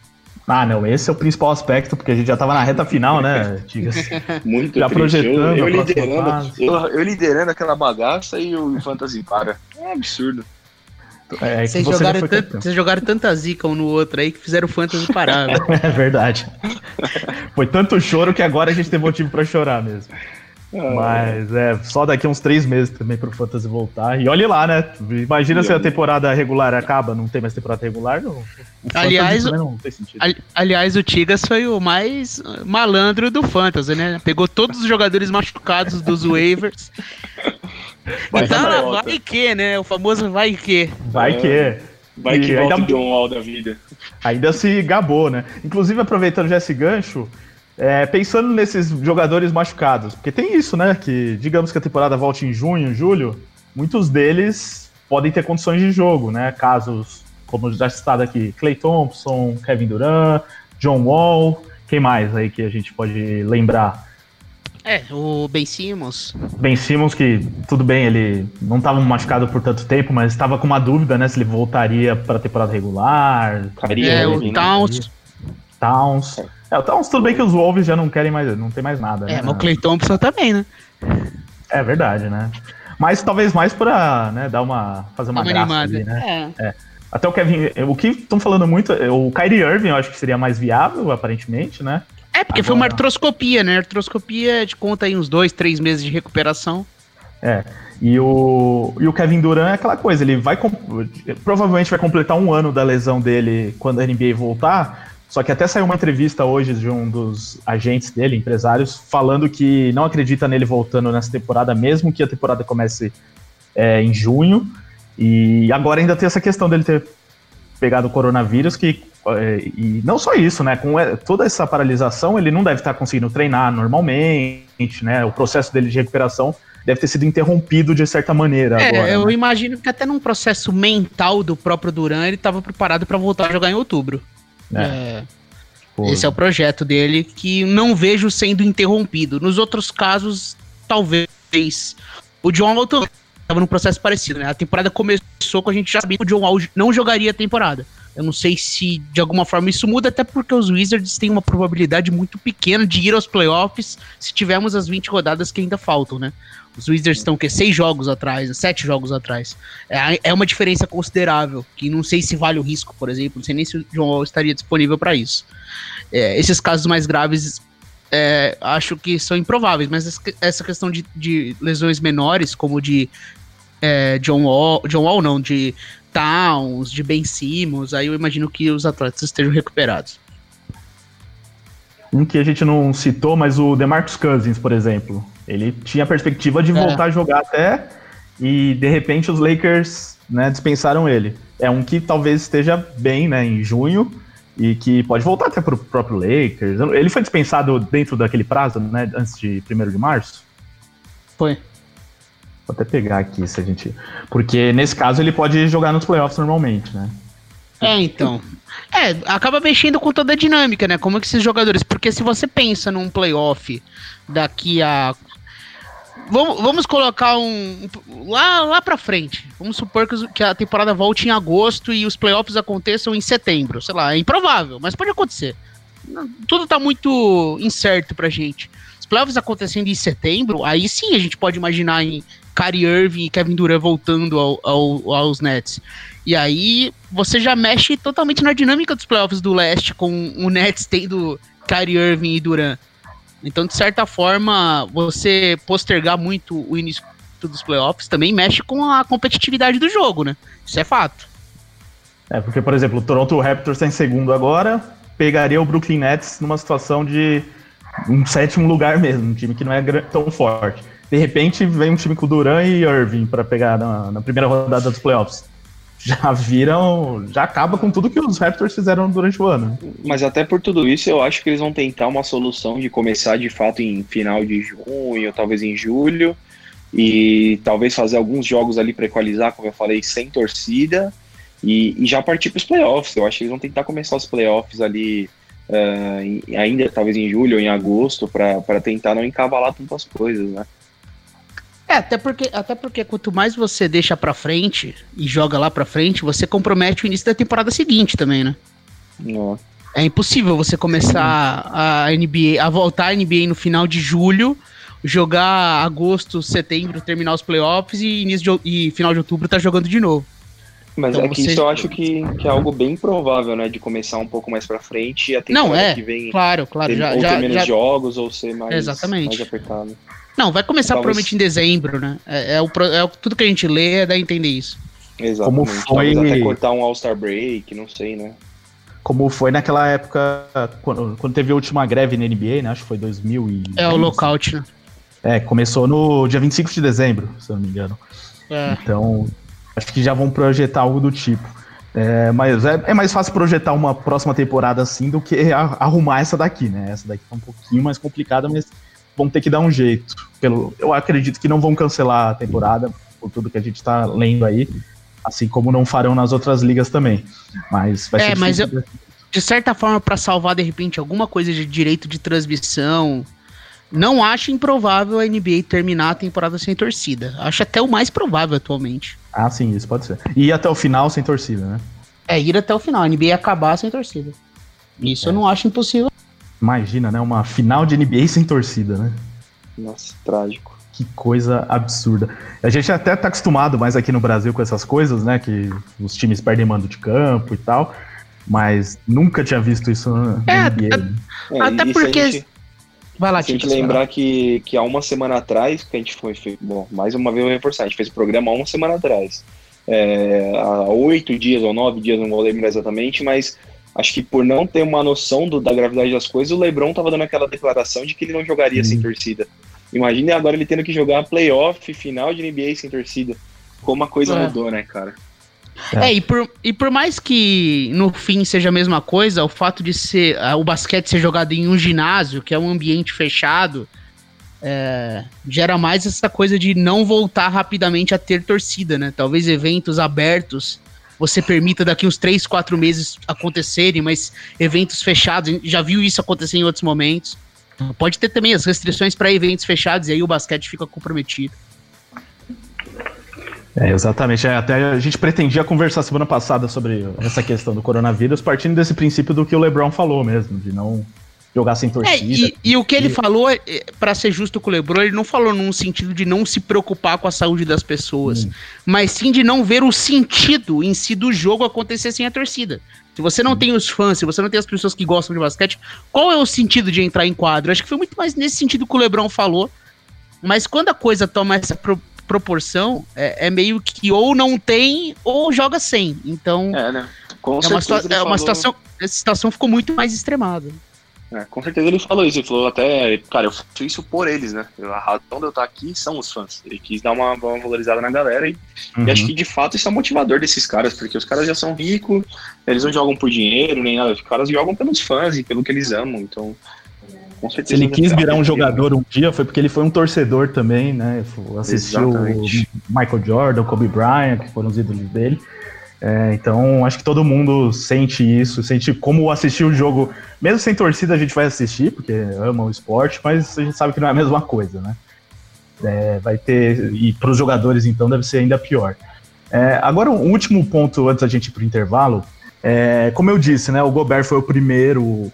Ah, não, esse é o principal aspecto, porque a gente já tava na reta final, né, Tigas? Muito já projetando. Eu, eu liderando, eu, eu, liderando aquela bagaça e o Fantasy para. É um absurdo. É, é vocês, jogaram tanto, vocês jogaram tanta zica um no outro aí que fizeram o Fantasy parar. é verdade. Foi tanto choro que agora a gente tem motivo para chorar mesmo. Mas é só daqui a uns três meses também pro Fantasy voltar. E olhe lá, né? Imagina e se a temporada regular acaba, não tem mais temporada regular. Não, aliás, não aliás, o Tigas foi o mais malandro do Fantasy, né? Pegou todos os jogadores machucados dos waivers. Vai então, vai que, né? O famoso vai que. Vai que. É. Vai que volta ainda, John Wall da vida. Ainda se gabou, né? Inclusive, aproveitando já esse gancho, é, pensando nesses jogadores machucados, porque tem isso, né? Que digamos que a temporada volte em junho, julho, muitos deles podem ter condições de jogo, né? Casos como já citado aqui, Clay Thompson, Kevin Durant, John Wall, quem mais aí que a gente pode lembrar? É, o Ben Simmons. Ben Simmons, que tudo bem, ele não estava machucado por tanto tempo, mas estava com uma dúvida, né? Se ele voltaria para a temporada regular. É, o né? Towns. Towns. É. É, então, tudo bem que os Wolves já não querem mais, não tem mais nada. É, né? mas o Clay Thompson também, né? É verdade, né? Mas talvez mais pra né, dar uma. fazer uma, uma graça animada. Ali, né? É. é. Até o Kevin. O que estão falando muito. O Kyrie Irving eu acho que seria mais viável, aparentemente, né? É, porque Agora... foi uma artroscopia, né? Artroscopia de conta aí uns dois, três meses de recuperação. É. E o, e o Kevin Durant é aquela coisa, ele vai. Provavelmente vai completar um ano da lesão dele quando a NBA voltar. Só que até saiu uma entrevista hoje de um dos agentes dele, empresários, falando que não acredita nele voltando nessa temporada, mesmo que a temporada comece é, em junho. E agora ainda tem essa questão dele ter pegado o coronavírus, que é, e não só isso, né? Com é, toda essa paralisação, ele não deve estar conseguindo treinar normalmente, né? O processo dele de recuperação deve ter sido interrompido de certa maneira. É, agora, eu né? imagino que até num processo mental do próprio Duran, ele estava preparado para voltar a jogar em outubro. É. Pô. Esse é o projeto dele que não vejo sendo interrompido. Nos outros casos, talvez. O John Wall estava num processo parecido, né? A temporada começou com a gente já sabia que o John Wall não jogaria a temporada. Eu não sei se de alguma forma isso muda, até porque os Wizards têm uma probabilidade muito pequena de ir aos playoffs se tivermos as 20 rodadas que ainda faltam, né? Os Wizards estão que seis jogos atrás, sete jogos atrás. É, é uma diferença considerável, que não sei se vale o risco, por exemplo, não sei nem se o John Wall estaria disponível para isso. É, esses casos mais graves é, acho que são improváveis, mas essa questão de, de lesões menores, como de é, John Wall, John Wall não, de Towns, de Ben Simmons, aí eu imagino que os atletas estejam recuperados. Um que a gente não citou, mas o DeMarcus Cousins, por exemplo. Ele tinha a perspectiva de é. voltar a jogar até, e de repente os Lakers né, dispensaram ele. É um que talvez esteja bem né, em junho, e que pode voltar até para o próprio Lakers. Ele foi dispensado dentro daquele prazo, né, antes de 1 de março? Foi. Vou até pegar aqui se a gente. Porque nesse caso ele pode jogar nos playoffs normalmente, né? É, então. É, acaba mexendo com toda a dinâmica, né? Como é que esses jogadores. Porque se você pensa num playoff daqui a. Vamos, vamos colocar um. Lá, lá pra frente. Vamos supor que, que a temporada volte em agosto e os playoffs aconteçam em setembro. Sei lá, é improvável, mas pode acontecer. Tudo tá muito incerto pra gente. Os playoffs acontecendo em setembro, aí sim a gente pode imaginar em Kyrie Irving e Kevin Durant voltando ao, ao, aos Nets. E aí você já mexe totalmente na dinâmica dos playoffs do leste, com o Nets tendo Kyrie Irving e Durant. Então, de certa forma, você postergar muito o início dos playoffs também mexe com a competitividade do jogo, né? Isso é fato. É, porque, por exemplo, o Toronto Raptors está em segundo agora, pegaria o Brooklyn Nets numa situação de um sétimo lugar mesmo, um time que não é tão forte de repente vem um time com Duran e Irving para pegar na, na, primeira rodada dos playoffs. Já viram, já acaba com tudo que os Raptors fizeram durante o ano. Mas até por tudo isso, eu acho que eles vão tentar uma solução de começar de fato em final de junho, talvez em julho, e talvez fazer alguns jogos ali para equalizar, como eu falei, sem torcida, e, e já partir para os playoffs. Eu acho que eles vão tentar começar os playoffs ali uh, ainda talvez em julho ou em agosto, para tentar não encavalar tantas coisas, né? É, até porque, até porque quanto mais você deixa pra frente e joga lá pra frente, você compromete o início da temporada seguinte também, né? Não. É impossível você começar a NBA, a voltar a NBA no final de julho, jogar agosto, setembro, terminar os playoffs e início de, e final de outubro tá jogando de novo. Mas então, é que você... isso eu acho que, que é algo bem provável, né? De começar um pouco mais pra frente e a temporada Não, é, que vem. Claro, claro. Ter, já, ou já, ter menos já... jogos ou ser mais, Exatamente. mais apertado. Não, vai começar Talvez... provavelmente em dezembro, né? É, é, o, é tudo que a gente lê é da entender isso. Exatamente. Como foi... Talvez até cortar um All-Star Break, não sei, né? Como foi naquela época, quando, quando teve a última greve na NBA, né? Acho que foi 2000 e... É, o lockout, né? É, começou no dia 25 de dezembro, se eu não me engano. É. Então, acho que já vão projetar algo do tipo. É, mas é, é, mais fácil projetar uma próxima temporada assim do que a, arrumar essa daqui, né? Essa daqui tá um pouquinho mais complicada, mas vão ter que dar um jeito. Pelo, eu acredito que não vão cancelar a temporada, por tudo que a gente está lendo aí, assim como não farão nas outras ligas também. Mas vai é, ser mas eu, de certa forma, para salvar de repente alguma coisa de direito de transmissão, não acho improvável a NBA terminar a temporada sem torcida. Acho até o mais provável atualmente. Ah, sim, isso pode ser. E ir até o final sem torcida, né? É, ir até o final. A NBA acabar sem torcida. Isso é. eu não acho impossível. Imagina, né? Uma final de NBA sem torcida, né? Nossa, trágico. Que coisa absurda. A gente até tá acostumado mais aqui no Brasil com essas coisas, né? Que os times perdem mando de campo e tal. Mas nunca tinha visto isso na é, NBA. Né? É, até porque. Gente, vai lá, Se a gente lembrar que, que há uma semana atrás, que a gente foi. Bom, mais uma vez eu vou reforçar, a gente fez o programa há uma semana atrás. É, há oito dias ou nove dias, não vou lembrar exatamente, mas acho que por não ter uma noção do, da gravidade das coisas, o LeBron tava dando aquela declaração de que ele não jogaria uhum. sem torcida. Imagine agora ele tendo que jogar playoff, final de NBA sem torcida. Como a coisa é. mudou, né, cara? É, é, e, por, e por mais que no fim seja a mesma coisa, o fato de ser uh, o basquete ser jogado em um ginásio, que é um ambiente fechado, é, gera mais essa coisa de não voltar rapidamente a ter torcida, né? Talvez eventos abertos você permita daqui uns 3, 4 meses acontecerem, mas eventos fechados, já viu isso acontecer em outros momentos. Pode ter também as restrições para eventos fechados e aí o basquete fica comprometido. É, exatamente. É, até a gente pretendia conversar semana passada sobre essa questão do coronavírus, partindo desse princípio do que o LeBron falou mesmo, de não jogar sem torcida. É, e, e, o que ele falou, é, para ser justo com o LeBron, ele não falou num sentido de não se preocupar com a saúde das pessoas, hum. mas sim de não ver o sentido em si do jogo acontecer sem a torcida. Se você não hum. tem os fãs, se você não tem as pessoas que gostam de basquete, qual é o sentido de entrar em quadro? Acho que foi muito mais nesse sentido que o LeBron falou. Mas quando a coisa toma essa pro proporção, é, é, meio que ou não tem ou joga sem. Então. É, né? Com é uma, é uma situação. Essa situação ficou muito mais extremada. É, com certeza ele falou isso, ele falou até, cara, eu faço isso por eles, né? A razão de eu estar aqui são os fãs. Ele quis dar uma, uma valorizada na galera e, uhum. e, acho que de fato isso é motivador desses caras, porque os caras já são ricos, eles não jogam por dinheiro nem nada, os caras jogam pelos fãs e pelo que eles amam, então com certeza. Se ele quis virar um jogador um dia, foi porque ele foi um torcedor também, né? Assistiu Exatamente. o Michael Jordan, o Kobe Bryant, que foram os ídolos dele. É, então, acho que todo mundo sente isso, sente como assistir o jogo, mesmo sem torcida, a gente vai assistir, porque ama o esporte, mas a gente sabe que não é a mesma coisa, né? É, vai ter, e para os jogadores, então, deve ser ainda pior. É, agora, um último ponto antes da gente ir para o intervalo. É, como eu disse, né, o Gobert foi o primeiro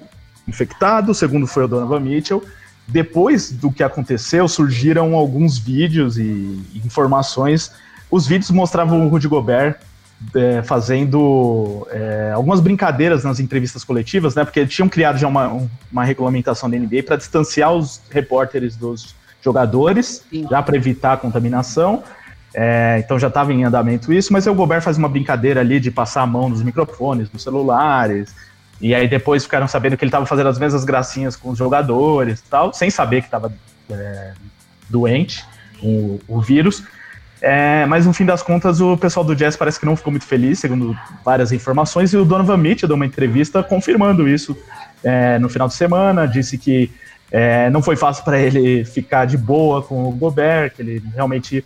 infectado, o segundo foi o Donovan Mitchell. Depois do que aconteceu, surgiram alguns vídeos e informações. Os vídeos mostravam o Rudy Gobert é, fazendo é, algumas brincadeiras nas entrevistas coletivas, né? Porque tinham criado já uma, uma regulamentação da NBA para distanciar os repórteres dos jogadores, Sim. já para evitar a contaminação. É, então já estava em andamento isso, mas o Gobert faz uma brincadeira ali de passar a mão nos microfones, nos celulares, e aí depois ficaram sabendo que ele estava fazendo as mesmas gracinhas com os jogadores tal, sem saber que estava é, doente, o, o vírus. É, mas no fim das contas, o pessoal do Jazz parece que não ficou muito feliz, segundo várias informações, e o Donovan Mitchell deu uma entrevista confirmando isso é, no final de semana, disse que é, não foi fácil para ele ficar de boa com o Gobert, que ele realmente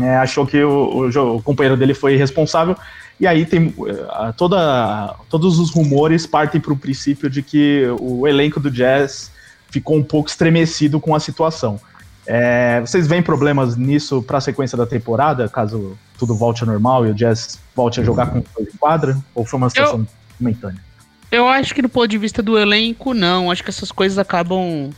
é, achou que o, o, o companheiro dele foi responsável, e aí tem eh, toda, todos os rumores partem para o princípio de que o elenco do Jazz ficou um pouco estremecido com a situação. É, vocês veem problemas nisso para a sequência da temporada, caso tudo volte ao normal e o Jazz volte a jogar com o quadra? Ou foi uma situação eu, momentânea? Eu acho que do ponto de vista do elenco, não. Acho que essas coisas acabam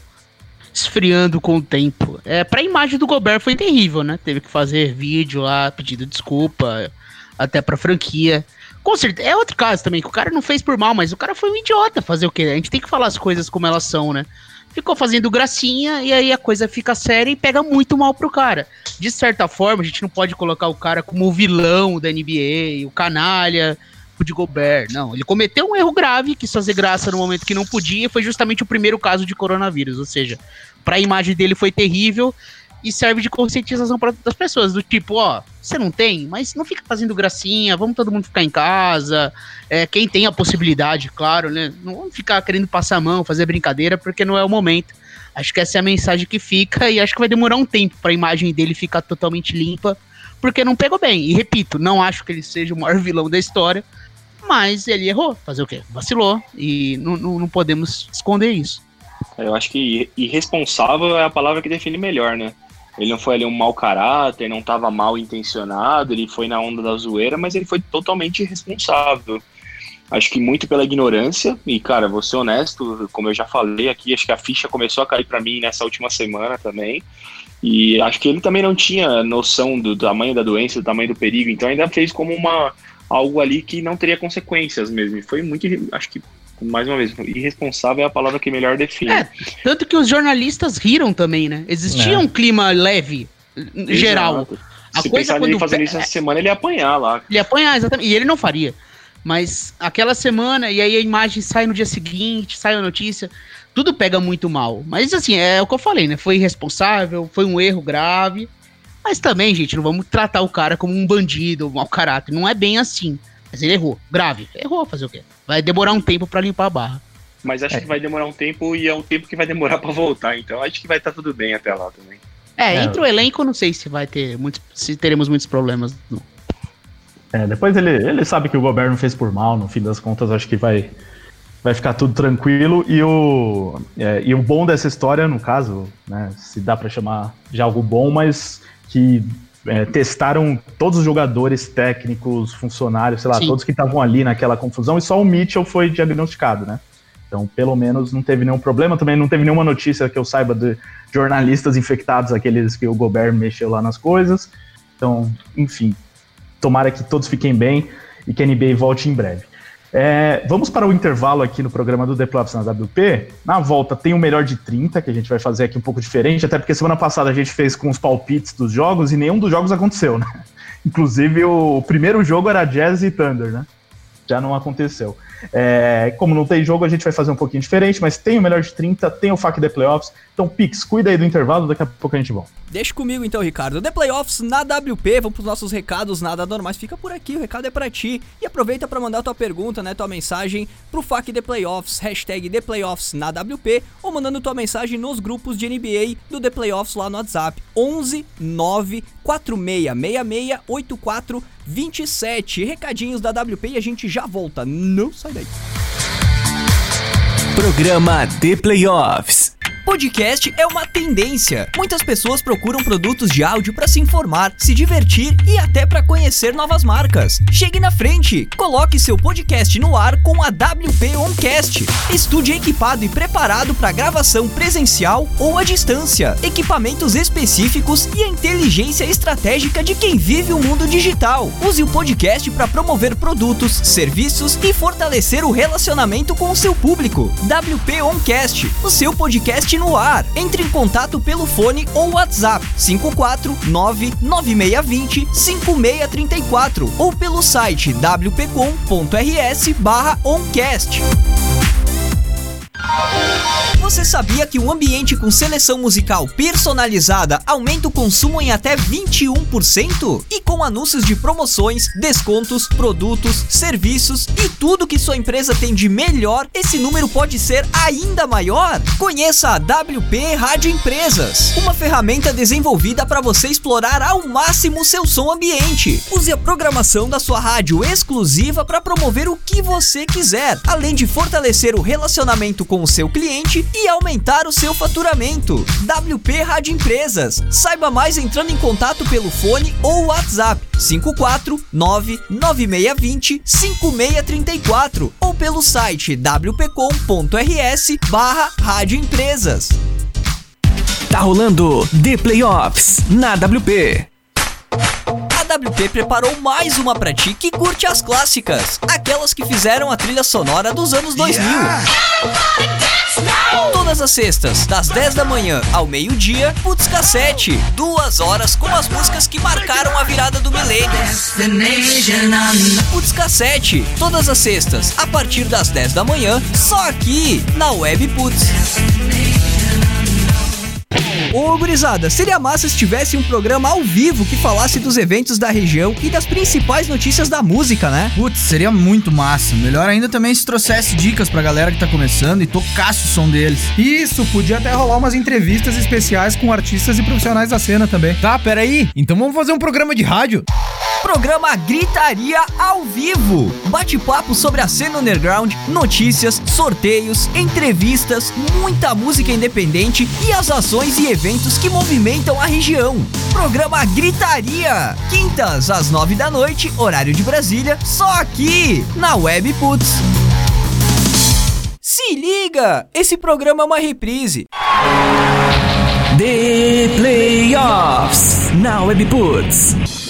esfriando com o tempo. É, para a imagem do Gobert foi terrível, né? Teve que fazer vídeo lá pedindo desculpa até pra franquia. Com certeza, é outro caso também, que o cara não fez por mal, mas o cara foi um idiota fazer o quê? A gente tem que falar as coisas como elas são, né? Ficou fazendo gracinha e aí a coisa fica séria e pega muito mal pro cara. De certa forma, a gente não pode colocar o cara como o vilão da NBA, o canalha, o de Gobert. Não, ele cometeu um erro grave, quis fazer graça no momento que não podia, e foi justamente o primeiro caso de coronavírus. Ou seja, para a imagem dele foi terrível e serve de conscientização para as pessoas, do tipo, ó, você não tem, mas não fica fazendo gracinha, vamos todo mundo ficar em casa, é, quem tem a possibilidade, claro, né, não vamos ficar querendo passar a mão, fazer brincadeira, porque não é o momento. Acho que essa é a mensagem que fica e acho que vai demorar um tempo para a imagem dele ficar totalmente limpa, porque não pegou bem. E repito, não acho que ele seja o maior vilão da história, mas ele errou. Fazer o quê? Vacilou e não, não, não podemos esconder isso. Eu acho que irresponsável é a palavra que define melhor, né? Ele não foi ali um mau caráter, não estava mal intencionado, ele foi na onda da zoeira, mas ele foi totalmente irresponsável. Acho que muito pela ignorância, e cara, vou ser honesto, como eu já falei aqui, acho que a ficha começou a cair para mim nessa última semana também. E acho que ele também não tinha noção do tamanho da doença, do tamanho do perigo, então ainda fez como uma algo ali que não teria consequências mesmo. Foi muito, acho que mais uma vez, irresponsável é a palavra que melhor define. É, tanto que os jornalistas riram também, né? Existia é. um clima leve, geral. Exato. A Se coisa quando fazer isso essa semana, ele ia apanhar lá. Ele ia apanhar, exatamente. E ele não faria. Mas aquela semana, e aí a imagem sai no dia seguinte, sai a notícia, tudo pega muito mal. Mas assim, é o que eu falei, né? Foi irresponsável, foi um erro grave. Mas também, gente, não vamos tratar o cara como um bandido, um mau caráter. Não é bem assim. Mas ele errou. Grave. Errou, fazer o quê? Vai demorar um tempo para limpar a barra. Mas acho é. que vai demorar um tempo e é um tempo que vai demorar para voltar. Então acho que vai estar tá tudo bem até lá também. É, é, entre o elenco, não sei se vai ter muitos, se teremos muitos problemas. Não. É, depois ele, ele sabe que o governo fez por mal, no fim das contas, acho que vai, vai ficar tudo tranquilo. E o, é, e o bom dessa história, no caso, né, se dá para chamar de algo bom, mas que é, testaram todos os jogadores técnicos, funcionários, sei lá, Sim. todos que estavam ali naquela confusão, e só o Mitchell foi diagnosticado, né? Então, pelo menos não teve nenhum problema. Também não teve nenhuma notícia que eu saiba de jornalistas infectados, aqueles que o Gobert mexeu lá nas coisas. Então, enfim, tomara que todos fiquem bem e que a NBA volte em breve. É, vamos para o intervalo aqui no programa do Playoffs na WP. Na volta tem o melhor de 30, que a gente vai fazer aqui um pouco diferente, até porque semana passada a gente fez com os palpites dos jogos e nenhum dos jogos aconteceu, né? Inclusive o primeiro jogo era Jazz e Thunder, né? Já não aconteceu. É, como não tem jogo, a gente vai fazer um pouquinho diferente, mas tem o melhor de 30, tem o FAQ The Playoffs. Então, Pix, cuida aí do intervalo, daqui a pouco a gente volta. Deixa comigo então, Ricardo. The Playoffs na WP, vamos pros nossos recados nada normais. Fica por aqui, o recado é para ti. E aproveita para mandar tua pergunta, né, tua mensagem pro FAQ The Playoffs, hashtag The Playoffs na WP, ou mandando tua mensagem nos grupos de NBA do The Playoffs lá no WhatsApp. 11 9 4666 84 27. Recadinhos da WP e a gente já volta. Não sai daí. Programa The Playoffs. Podcast é uma tendência. Muitas pessoas procuram produtos de áudio para se informar, se divertir e até para conhecer novas marcas. Chegue na frente, coloque seu podcast no ar com a WP Oncast. Estúdio equipado e preparado para gravação presencial ou à distância. Equipamentos específicos e a inteligência estratégica de quem vive o mundo digital. Use o podcast para promover produtos, serviços e fortalecer o relacionamento com o seu público. WP Oncast, o seu podcast no ar. Entre em contato pelo fone ou WhatsApp 5499620 5634 ou pelo site wpcom.rs/oncast. Você sabia que um ambiente com seleção musical personalizada aumenta o consumo em até 21%? E com anúncios de promoções, descontos, produtos, serviços e tudo que sua empresa tem de melhor, esse número pode ser ainda maior? Conheça a WP Rádio Empresas, uma ferramenta desenvolvida para você explorar ao máximo seu som ambiente. Use a programação da sua rádio exclusiva para promover o que você quiser, além de fortalecer o relacionamento com o seu cliente e aumentar o seu faturamento. WP Rádio Empresas. Saiba mais entrando em contato pelo fone ou WhatsApp 549 9620 5634 ou pelo site wpcom.rs barra Rádio Empresas. Tá rolando The Playoffs na WP. A WP preparou mais uma pra ti que curte as clássicas, aquelas que fizeram a trilha sonora dos anos 2000. Yeah. Todas as sextas, das 10 da manhã ao meio-dia, Putz Cassete. Duas horas com as músicas que marcaram a virada do milênio. Putz Cassete. Todas as sextas, a partir das 10 da manhã, só aqui na Web Putz. Ô, gurizada, seria massa se tivesse um programa ao vivo que falasse dos eventos da região e das principais notícias da música, né? Putz, seria muito massa. Melhor ainda também se trouxesse dicas pra galera que tá começando e tocasse o som deles. Isso, podia até rolar umas entrevistas especiais com artistas e profissionais da cena também. Tá, peraí. Então vamos fazer um programa de rádio? Programa Gritaria ao vivo. Bate-papo sobre a cena underground, notícias, sorteios, entrevistas, muita música independente e as ações e eventos que movimentam a região. Programa Gritaria. Quintas às nove da noite, horário de Brasília, só aqui na Web Putz. Se liga! Esse programa é uma reprise. The Playoffs na Web Putz.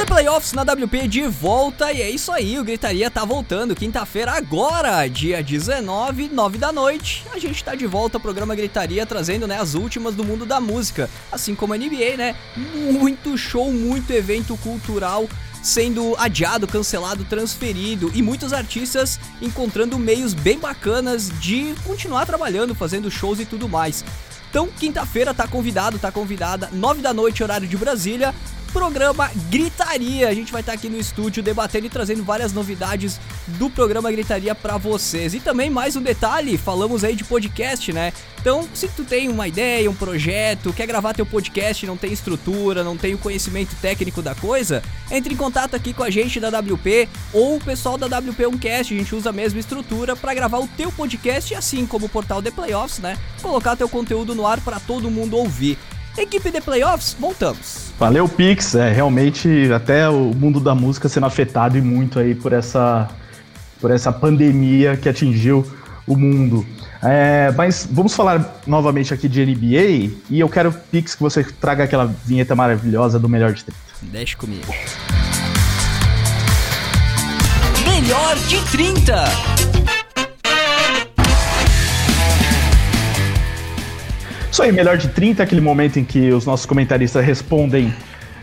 The Playoffs na WP de volta e é isso aí, o Gritaria tá voltando quinta-feira agora, dia 19, 9 da noite. A gente tá de volta ao programa Gritaria trazendo, né, as últimas do mundo da música, assim como a NBA, né? Muito show, muito evento cultural sendo adiado, cancelado, transferido e muitos artistas encontrando meios bem bacanas de continuar trabalhando, fazendo shows e tudo mais. Então, quinta-feira tá convidado, tá convidada, 9 da noite, horário de Brasília, programa Gritaria. A gente vai estar aqui no estúdio debatendo e trazendo várias novidades do programa Gritaria para vocês. E também mais um detalhe, falamos aí de podcast, né? Então, se tu tem uma ideia, um projeto, quer gravar teu podcast, não tem estrutura, não tem o conhecimento técnico da coisa, entre em contato aqui com a gente da WP ou o pessoal da WP1cast. A gente usa a mesma estrutura para gravar o teu podcast assim como o portal The Playoffs, né? Colocar teu conteúdo no ar para todo mundo ouvir. Equipe de playoffs, voltamos. Valeu, Pix. É realmente até o mundo da música sendo afetado e muito aí por essa, por essa pandemia que atingiu o mundo. É, mas vamos falar novamente aqui de NBA e eu quero, Pix, que você traga aquela vinheta maravilhosa do Melhor de 30. Deixa comigo. Melhor de 30. Isso aí, melhor de 30, aquele momento em que os nossos comentaristas respondem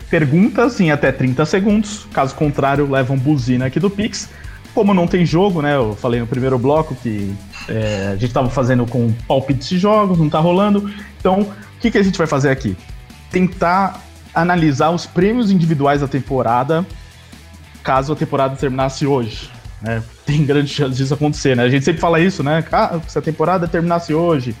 perguntas em até 30 segundos. Caso contrário, levam buzina aqui do Pix. Como não tem jogo, né? Eu falei no primeiro bloco que é, a gente estava fazendo com palpites de jogos, não tá rolando. Então, o que, que a gente vai fazer aqui? Tentar analisar os prêmios individuais da temporada, caso a temporada terminasse hoje. Né? Tem grande chance disso acontecer, né? A gente sempre fala isso, né? Ah, se a temporada terminasse hoje,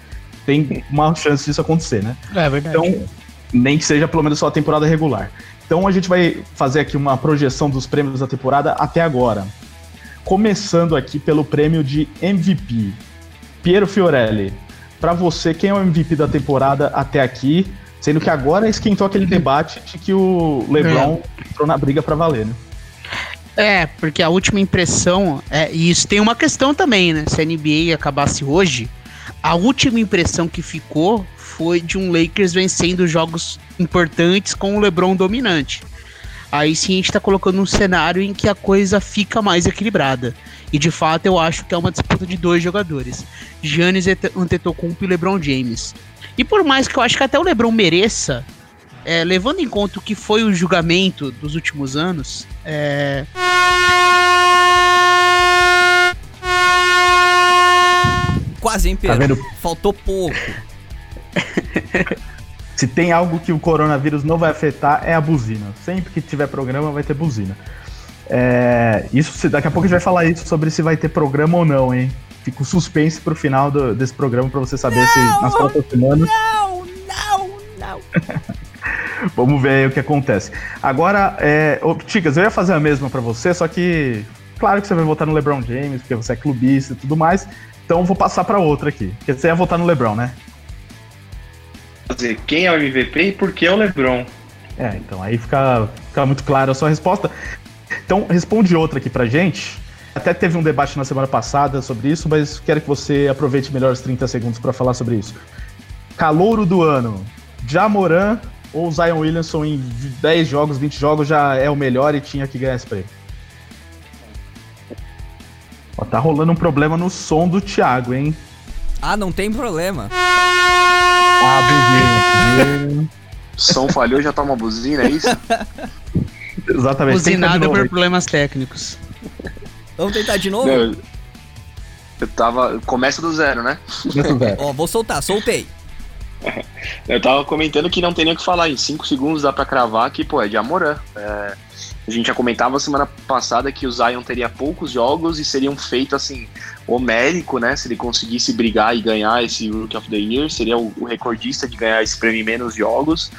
tem uma chance disso acontecer, né? É verdade. Então, nem que seja pelo menos só a temporada regular. Então a gente vai fazer aqui uma projeção dos prêmios da temporada até agora. Começando aqui pelo prêmio de MVP. Piero Fiorelli, para você, quem é o MVP da temporada até aqui? Sendo que agora esquentou aquele debate de que o LeBron entrou na briga para valer, né? É, porque a última impressão, é, e isso tem uma questão também, né? Se a NBA acabasse hoje, a última impressão que ficou foi de um Lakers vencendo jogos importantes com o LeBron dominante. Aí sim a gente tá colocando um cenário em que a coisa fica mais equilibrada. E de fato eu acho que é uma disputa de dois jogadores: Giannis Antetokounmpo e LeBron James. E por mais que eu acho que até o LeBron mereça, é, levando em conta o que foi o julgamento dos últimos anos, é, Quase, hein, Tá Pedro? vendo? Faltou pouco. Se tem algo que o coronavírus não vai afetar, é a buzina. Sempre que tiver programa, vai ter buzina. É, isso, daqui a pouco a gente vai falar isso sobre se vai ter programa ou não, hein? Fica o suspense pro final do- desse programa pra você saber se nas próximas semanas. Não, não, não. Vamos ver aí o que acontece. Agora, é, ô, Ticas, eu ia fazer a mesma pra você, só que claro que você vai votar no LeBron James, porque você é clubista e tudo mais. Então eu vou passar pra outra aqui. Porque você ia votar no LeBron, né? Dizer quem é o MVP e por que é o LeBron. É, então aí fica, fica muito clara a sua resposta. Então, responde outra aqui pra gente. Até teve um debate na semana passada sobre isso, mas quero que você aproveite melhor os 30 segundos pra falar sobre isso. Calouro do ano, Jamoran ou Zion Williamson em 10 jogos, 20 jogos já é o melhor e tinha que ganhar esse prêmio? Ó, tá rolando um problema no som do Thiago, hein? Ah, não tem problema. Ah, buzinha. Som falhou, já toma buzina, é isso? Exatamente. Buzinada por aí. problemas técnicos. Vamos tentar de novo? Não, eu, tava. Começa do zero, né? Começa do zero. Ó, vou soltar, soltei. Eu tava comentando que não tem nem o que falar. Em 5 segundos dá pra cravar que, pô, é de Amorã. É, a gente já comentava semana passada que o Zion teria poucos jogos e seria um feito, assim, homérico, né? Se ele conseguisse brigar e ganhar esse Rookie of the Year, seria o, o recordista de ganhar esse prêmio em menos jogos.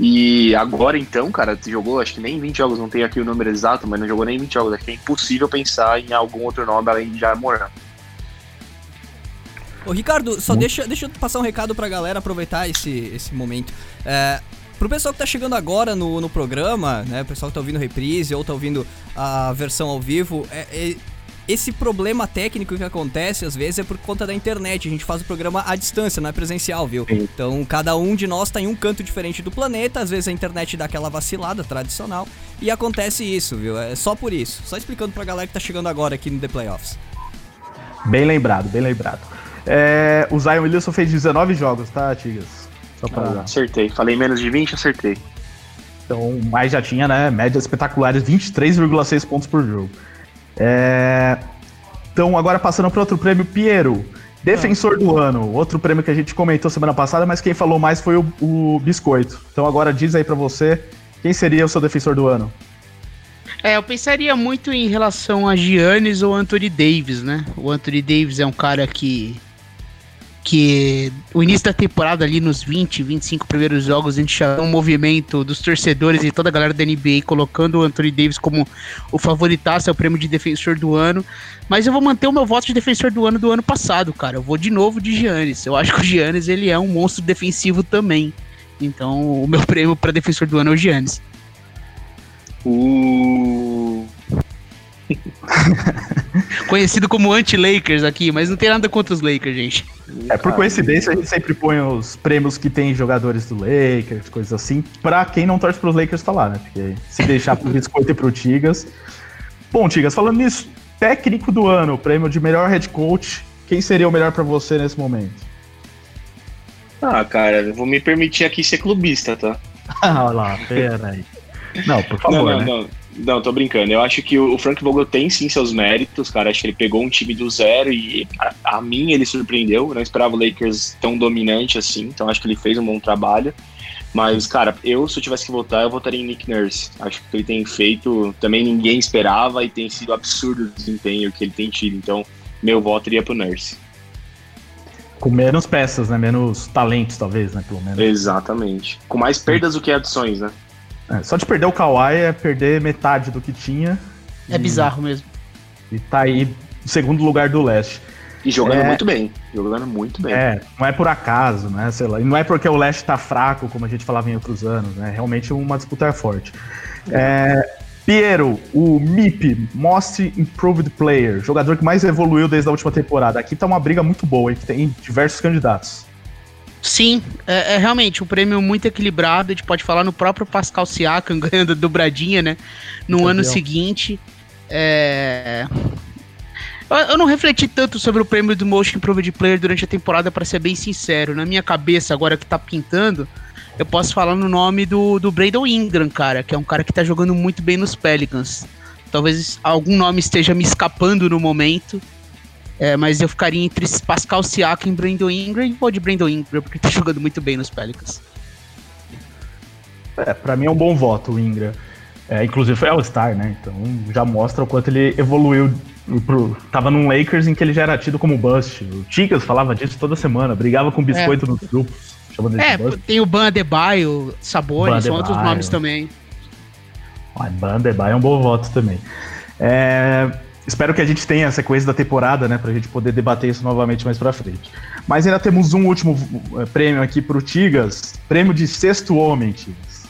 E agora, então, cara, jogou acho que nem 20 jogos, não tenho aqui o número exato, mas não jogou nem 20 jogos. Acho que é impossível pensar em algum outro nome além de Amorã. Ô, Ricardo, só deixa, deixa eu passar um recado pra galera aproveitar esse, esse momento. É, pro pessoal que tá chegando agora no, no programa, né? O pessoal que tá ouvindo reprise ou tá ouvindo a versão ao vivo, é- é- esse problema técnico que acontece às vezes é por conta da internet. A gente faz o programa à distância, não é presencial, viu? Sim. Então cada um de nós tá em um canto diferente do planeta. Às vezes a internet dá aquela vacilada tradicional e acontece isso, viu? É só por isso. Só explicando pra galera que tá chegando agora aqui no The Playoffs. Bem lembrado, bem lembrado. É, o Zion Williamson fez 19 jogos, tá, Tigas? Só pra... Ah, acertei. Falei menos de 20, acertei. Então, mas já tinha, né, médias espetaculares, 23,6 pontos por jogo. É, Então, agora passando para outro prêmio, Piero, defensor do ano, outro prêmio que a gente comentou semana passada, mas quem falou mais foi o, o Biscoito. Então, agora diz aí para você quem seria o seu defensor do ano? É, eu pensaria muito em relação a Giannis ou Anthony Davis, né? O Anthony Davis é um cara que que o início da temporada ali nos 20, 25 primeiros jogos a gente já um movimento dos torcedores e toda a galera da NBA colocando o Anthony Davis como o favoritaço ao prêmio de defensor do ano, mas eu vou manter o meu voto de defensor do ano do ano passado, cara. Eu vou de novo de Giannis. Eu acho que o Giannis ele é um monstro defensivo também. Então, o meu prêmio para defensor do ano é o Giannis. Uh, Conhecido como anti-Lakers aqui, mas não tem nada contra os Lakers, gente. É por coincidência a gente sempre põe os prêmios que tem jogadores do Lakers, coisas assim, pra quem não torce pros Lakers falar, né? Porque se deixar pro biscoito e pro Tigas. Bom, Tigas, falando nisso, técnico do ano, prêmio de melhor head coach, quem seria o melhor pra você nesse momento? Ah, cara, eu vou me permitir aqui ser clubista, tá? Ah, olha lá, pera aí. Não, por favor, não, não, né? não. Não, tô brincando. Eu acho que o Frank Vogel tem sim seus méritos, cara. Acho que ele pegou um time do zero e a, a mim ele surpreendeu. Eu não esperava o Lakers tão dominante assim, então acho que ele fez um bom trabalho. Mas, cara, eu se eu tivesse que votar, eu votaria em Nick Nurse. Acho que ele tem feito, também ninguém esperava e tem sido absurdo o desempenho que ele tem tido. Então, meu voto iria pro Nurse. Com menos peças, né? Menos talentos, talvez, né? Pelo menos. Exatamente. Com mais perdas do que adições, né? É, só de perder o Kawhi é perder metade do que tinha. É E- bizarro mesmo. E tá aí no segundo lugar do leste. E jogando É. muito bem. Jogando muito bem. É, não é por acaso, né? Sei lá. E não é porque o leste tá fraco, como a gente falava em outros anos, né? Realmente uma disputa é forte. É, Piero, o MIP, Most Improved Player, jogador que mais evoluiu desde a última temporada. Aqui tá uma briga muito boa, hein? que tem diversos candidatos. Sim, é, é realmente um prêmio muito equilibrado. A gente pode falar no próprio Pascal Siakam ganhando a dobradinha, né? No Campeão. ano seguinte. É... Eu, eu não refleti tanto sobre o prêmio do Most Improved Player durante a temporada, para ser bem sincero. Na minha cabeça, agora que tá pintando, eu posso falar no nome do, do Brandon Ingram, cara, que é um cara que tá jogando muito bem nos Pelicans. Talvez algum nome esteja me escapando no momento. É, mas eu ficaria entre Pascal Siakam e Brandon Ingram vou de Brandon Ingram, porque tá jogando muito bem nos Pelicans. É, pra mim é um bom voto o Ingram. É, inclusive foi All-Star, né? Então já mostra o quanto ele evoluiu. Pro, tava num Lakers em que ele já era tido como bust. O Ticas falava disso toda semana, brigava com biscoito nos grupos, É, tem o Ban Adebayo, Sabonis, Ban são outros Adebayo. nomes também. Ah, Bandeba é um bom voto também. É, espero que a gente tenha a sequência da temporada, né? Pra gente poder debater isso novamente mais pra frente. Mas ainda temos um último eh, prêmio aqui pro Tigas. Prêmio de sexto homem, Tigas.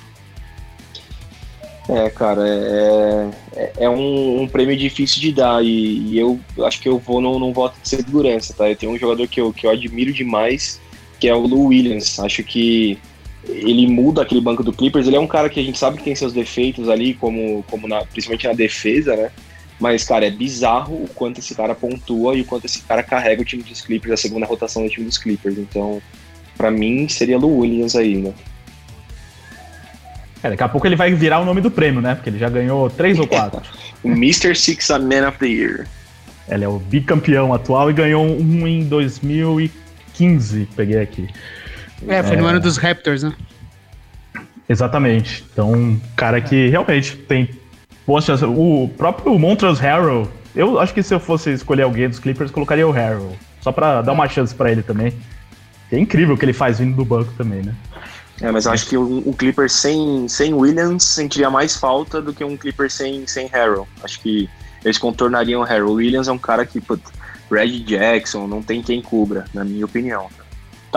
É, cara, é, é, é um, um prêmio difícil de dar e, e eu acho que eu vou num, num voto de segurança, tá? Eu tenho um jogador que eu, que eu admiro demais, que é o Lou Williams. Acho que ele muda aquele banco do Clippers. Ele é um cara que a gente sabe que tem seus defeitos ali, como, como na, principalmente na defesa, né? Mas, cara, é bizarro o quanto esse cara pontua e o quanto esse cara carrega o time dos Clippers, a segunda rotação do time dos Clippers. Então, pra mim, seria Lou Williams aí, né? É, daqui a pouco ele vai virar o nome do prêmio, né? Porque ele já ganhou três ou quatro. O Mr. Six Man of the Year. ele é o bicampeão atual e ganhou um em 2015, peguei aqui. É, foi no ano dos Raptors, né? Exatamente. Então, um cara que realmente tem chances. O próprio Montrezl Harrell, eu acho que se eu fosse escolher alguém dos Clippers, colocaria o Harrell. Só pra dar uma chance pra ele também. É incrível o que ele faz vindo do banco também, né? É, mas eu acho que um, um Clipper sem, sem Williams sentiria mais falta do que um Clipper sem, sem Harrell. Acho que eles contornariam o Harrell. O Williams é um cara que, put, Red Jackson, não tem quem cubra, na minha opinião.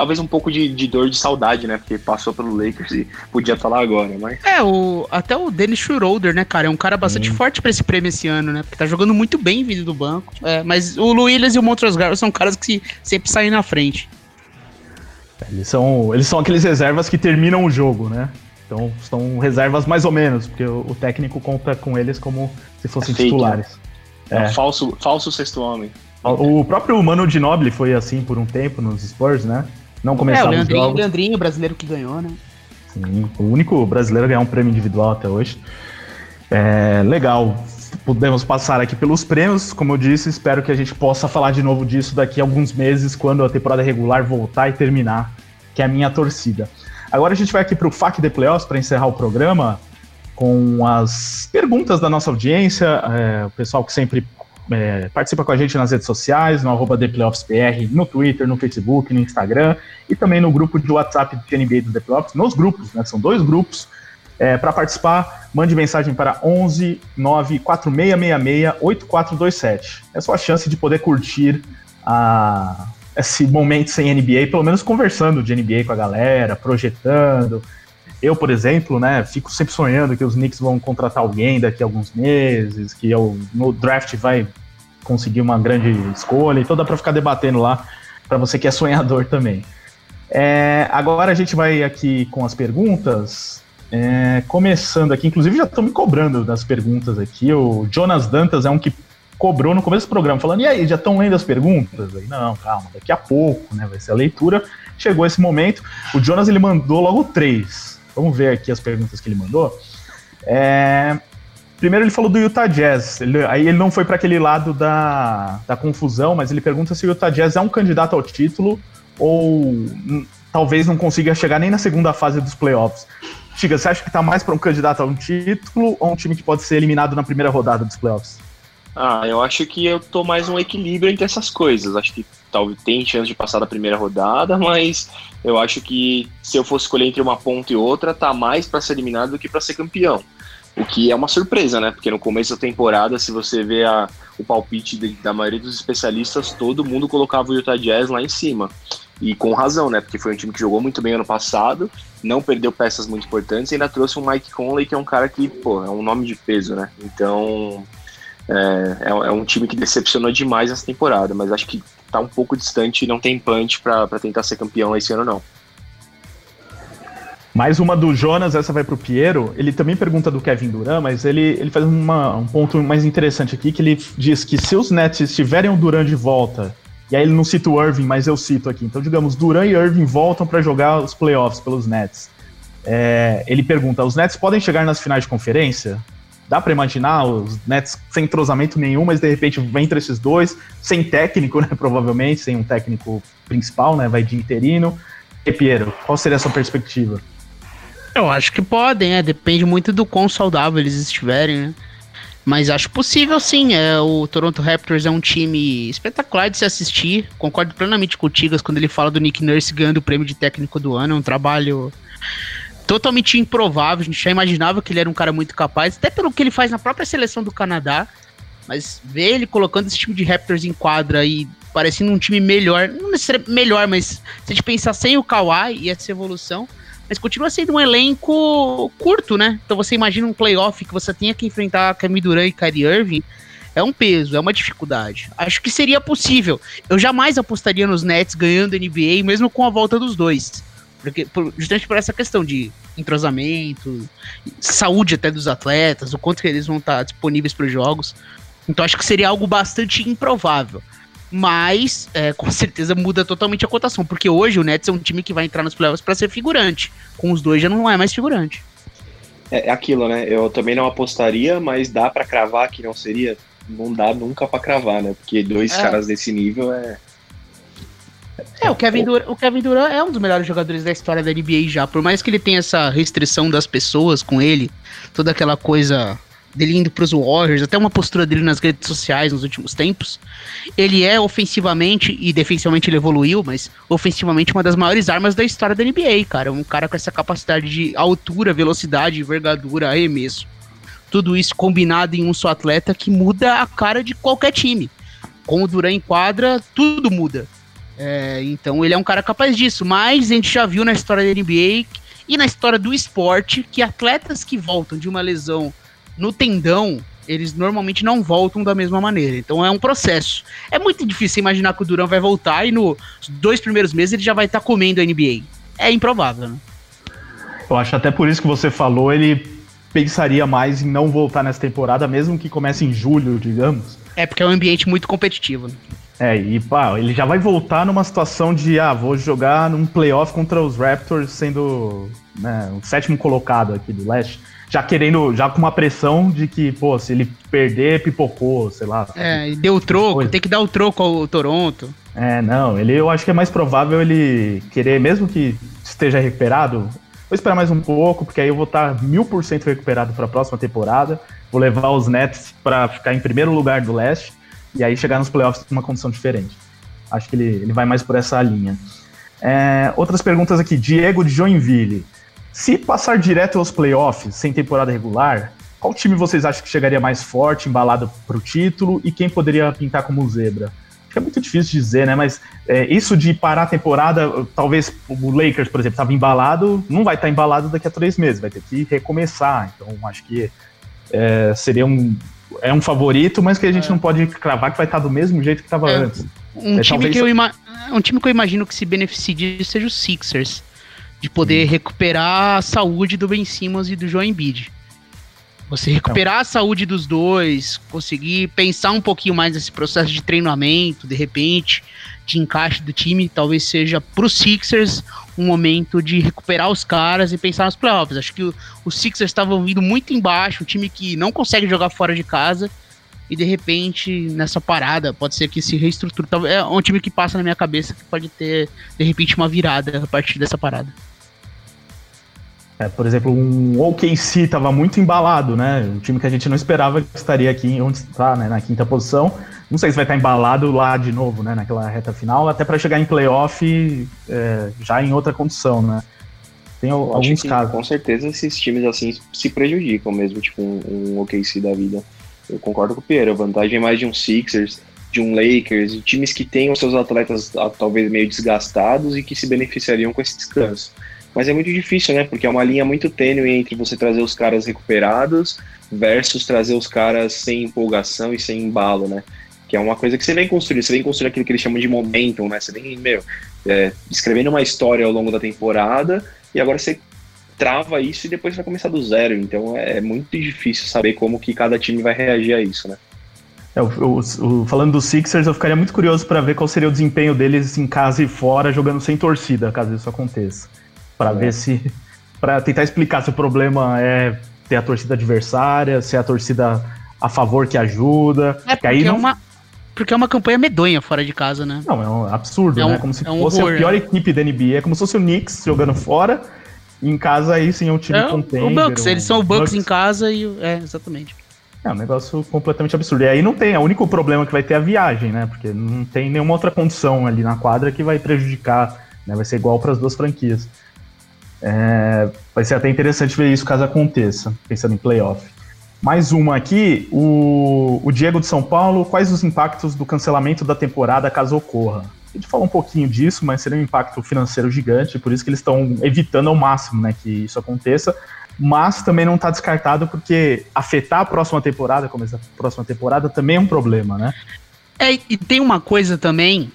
Talvez um pouco de, de dor de saudade, né? Porque passou pelo Lakers e podia estar lá agora, mas. É, o, até o Dennis Schroeder, né, cara? É um cara bastante forte pra esse prêmio esse ano, né? Porque tá jogando muito bem vindo do banco. É, mas o Williams e o Montrezl são caras que se- sempre saem na frente. Eles são, eles são aqueles reservas que terminam o jogo, né? Então são reservas mais ou menos, porque o, o técnico conta com eles como se fossem É fake, titulares. É. É. um falso, falso sexto homem. O próprio Mano Ginobili foi assim por um tempo nos Spurs, né? Não É, o Leandrinho, jogos. Leandrinho, brasileiro que ganhou, né? Sim, o único brasileiro a ganhar um prêmio individual até hoje. É, legal. Podemos passar aqui pelos prêmios. Como eu disse, espero que a gente possa falar de novo disso daqui a alguns meses, quando a temporada regular voltar e terminar, que é a minha torcida. Agora a gente vai aqui para o FAQ de Playoffs para encerrar o programa. com as perguntas da nossa audiência, é, o pessoal que sempre é, participa com a gente nas redes sociais, no arroba no Twitter, no Facebook, no Instagram e também no grupo de WhatsApp do NBA do The nos grupos, né? São dois grupos. É, para participar, mande mensagem para 11 94666 8427. É sua chance de poder curtir a, esse momento sem NBA, pelo menos conversando de NBA com a galera, projetando. Eu, por exemplo, né, fico sempre sonhando que os Knicks vão contratar alguém daqui a alguns meses, que eu, no draft vai conseguir uma grande escolha, então dá para ficar debatendo lá para você que é sonhador também. É, agora a gente vai aqui com as perguntas. É, começando aqui, inclusive já estão me cobrando das perguntas aqui. O Jonas Dantas é um que cobrou no começo do programa, falando: e aí, já estão lendo as perguntas? Aí, não, calma, daqui a pouco, né? Vai ser a leitura. Chegou esse momento. O Jonas ele mandou logo três. Vamos ver aqui as perguntas que ele mandou. É, Primeiro ele falou do Utah Jazz. Ele, aí ele não foi para aquele lado da, da confusão, mas ele pergunta se o Utah Jazz é um candidato ao título ou talvez não consiga chegar nem na segunda fase dos playoffs. Chica, você acha que tá mais para um candidato a um título ou um time que pode ser eliminado na primeira rodada dos playoffs? Ah, eu acho que eu tô mais um equilíbrio entre essas coisas. Acho que talvez tem chance de passar da primeira rodada, mas eu acho que se eu fosse escolher entre uma ponta e outra, tá mais para ser eliminado do que para ser campeão. O que é uma surpresa, né? Porque no começo da temporada, se você vê a, o palpite de, da maioria dos especialistas, todo mundo colocava o Utah Jazz lá em cima. E com razão, né? Porque foi um time que jogou muito bem ano passado, não perdeu peças muito importantes e ainda trouxe um Mike Conley, que é um cara que, pô, é um nome de peso, né? Então, é, é, é um time que decepcionou demais essa temporada, mas acho que tá um pouco distante e não tem punch para tentar ser campeão esse ano, não. Mais uma do Jonas, essa vai pro Piero. Ele também pergunta do Kevin Durant, mas ele, ele faz uma, um ponto mais interessante aqui, que ele diz que se os Nets tiverem o Durant de volta, e aí ele não cita o Irving, mas eu cito aqui. Então, digamos, Durant e Irving voltam para jogar os playoffs pelos Nets. É, ele pergunta: os Nets podem chegar nas finais de conferência? Dá para imaginar os Nets sem entrosamento nenhum, mas de repente vem entre esses dois, sem técnico, né? Provavelmente, sem um técnico principal, né? Vai de interino. E Piero, qual seria a sua perspectiva? Eu acho que podem, é. Depende muito do quão saudável eles estiverem, né? Mas acho possível sim. É, o Toronto Raptors é um time espetacular de se assistir. Concordo plenamente com o Tigas quando ele fala do Nick Nurse ganhando o prêmio de técnico do ano. É um trabalho totalmente improvável. A gente já imaginava que ele era um cara muito capaz, até pelo que ele faz na própria seleção do Canadá. Mas ver ele colocando esse time de Raptors em quadra e parecendo um time melhor, não necessariamente melhor, mas se a gente pensar sem o Kawhi e essa evolução, mas continua sendo um elenco curto, né? Então você imagina um playoff que você tenha que enfrentar Kevin Durant e Kyrie Irving, é um peso, é uma dificuldade. Acho que seria possível. Eu jamais apostaria nos Nets ganhando NBA, mesmo com a volta dos dois. Porque, justamente por essa questão de entrosamento, saúde até dos atletas, o quanto que eles vão estar disponíveis para os jogos. Então acho que seria algo bastante improvável mas é, com certeza muda totalmente a cotação, porque hoje o Nets é um time que vai entrar nos playoffs para ser figurante. Com os dois já não é mais figurante. É, é aquilo, né? Eu também não apostaria, mas dá para cravar que não seria. Não dá nunca para cravar, né? Porque dois é. caras desse nível é. É, o Kevin, Durant, o Kevin Durant é um dos melhores jogadores da história da NBA já. Por mais que ele tenha essa restrição das pessoas com ele, toda aquela coisa dele indo para os Warriors, até uma postura dele nas redes sociais nos últimos tempos. Ele é ofensivamente e defensivamente ele evoluiu, mas ofensivamente uma das maiores armas da história da NBA, cara. Um cara com essa capacidade de altura, velocidade, envergadura, arremesso. Tudo isso combinado em um só atleta que muda a cara de qualquer time. Com o Duran em quadra, tudo muda. É, então ele é um cara capaz disso, mas a gente já viu na história da NBA e na história do esporte que atletas que voltam de uma lesão no tendão, eles normalmente não voltam da mesma maneira. Então é um processo. É muito difícil imaginar que o Durão vai voltar e nos dois primeiros meses ele já vai estar tá comendo a NBA. É improvável, né? Eu acho até por isso que você falou, ele pensaria mais em não voltar nessa temporada, mesmo que comece em julho, digamos. É, porque é um ambiente muito competitivo. Né? É, e pá, ele já vai voltar numa situação de, ah, vou jogar num playoff contra os Raptors, sendo né, o sétimo colocado aqui do leste já querendo, já com uma pressão de que, pô, se ele perder, pipocou, sei lá. É, e deu o troco, coisa. tem que dar o troco ao Toronto. É, não, ele eu acho que é mais provável ele querer, mesmo que esteja recuperado, Vou esperar mais um pouco, porque aí eu vou estar mil por cento recuperado para a próxima temporada. Vou levar os Nets para ficar em primeiro lugar do leste e aí chegar nos playoffs com uma condição diferente. Acho que ele, ele vai mais por essa linha. É, outras perguntas aqui. Diego de Joinville. Se passar direto aos playoffs, sem temporada regular, qual time vocês acham que chegaria mais forte, embalado para o título e quem poderia pintar como zebra? Acho que é muito difícil dizer, né? Mas é, isso de parar a temporada, talvez o Lakers, por exemplo, estava embalado, não vai estar tá embalado daqui a três meses, vai ter que recomeçar. Então, acho que é, seria um, é um favorito, mas que a gente é. não pode cravar que vai estar do mesmo jeito que estava é. antes. Um, é, time que eu ima... um time que eu imagino que se beneficie disso seja o Sixers. De poder hum. recuperar a saúde do Ben Simmons e do João Embiid. Você recuperar a saúde dos dois, conseguir pensar um pouquinho mais nesse processo de treinamento, de repente, de encaixe do time, talvez seja pro Sixers um momento de recuperar os caras e pensar nos playoffs. Acho que os Sixers estavam vindo muito embaixo, um time que não consegue jogar fora de casa e de repente nessa parada pode ser que se reestruture. É um time que passa na minha cabeça que pode ter de repente uma virada a partir dessa parada. É, por exemplo, um OKC estava muito embalado, né? Um time que a gente não esperava que estaria aqui onde está, né? Na quinta posição. Não sei se vai estar embalado lá de novo, né? Naquela reta final, até para chegar em playoff é, já em outra condição, né? Tem alguns casos. Com certeza esses times assim se prejudicam mesmo, tipo um, um OKC da vida. Eu concordo com o Pierre. A vantagem é mais de um Sixers, de um Lakers, de times que têm os seus atletas ah, talvez meio desgastados e que se beneficiariam com esse descanso. Mas é muito difícil, né? Porque é uma linha muito tênue entre você trazer os caras recuperados versus trazer os caras sem empolgação e sem embalo, né? Que é uma coisa que você vem construir, você vem construir aquilo que eles chamam de momentum, né? Você vem, meu, é, escrevendo uma história ao longo da temporada e agora você trava isso e depois vai começar do zero. Então é muito difícil saber como que cada time vai reagir a isso, né? É, falando dos Sixers, eu ficaria muito curioso para ver qual seria o desempenho deles em casa e fora, jogando sem torcida, caso isso aconteça para é. ver se. para tentar explicar se o problema é ter a torcida adversária, se é a torcida a favor que ajuda. É porque, aí é não... é uma, porque é uma campanha medonha fora de casa, né? Não, é um absurdo, é um, né? Como se é um fosse horror, a pior né? equipe da NBA, é como se fosse o Knicks jogando fora. E em casa aí sim é um time é, contender. O Bucks, um, eles são o Bucks, Bucks, em casa e. É, exatamente. É um negócio completamente absurdo. E aí não tem, é o único problema que vai ter a viagem, né? Porque não tem nenhuma outra condição ali na quadra que vai prejudicar, né? Vai ser igual para as duas franquias. É, vai ser até interessante ver isso caso aconteça, pensando em playoff. Mais uma aqui, o, o Diego de São Paulo, quais os impactos do cancelamento da temporada caso ocorra? A gente falou um pouquinho disso, mas seria um impacto financeiro gigante, por isso que eles estão evitando ao máximo né, que isso aconteça. Mas também não está descartado porque afetar a próxima temporada, como essa próxima temporada, também é um problema, né? É, e tem uma coisa também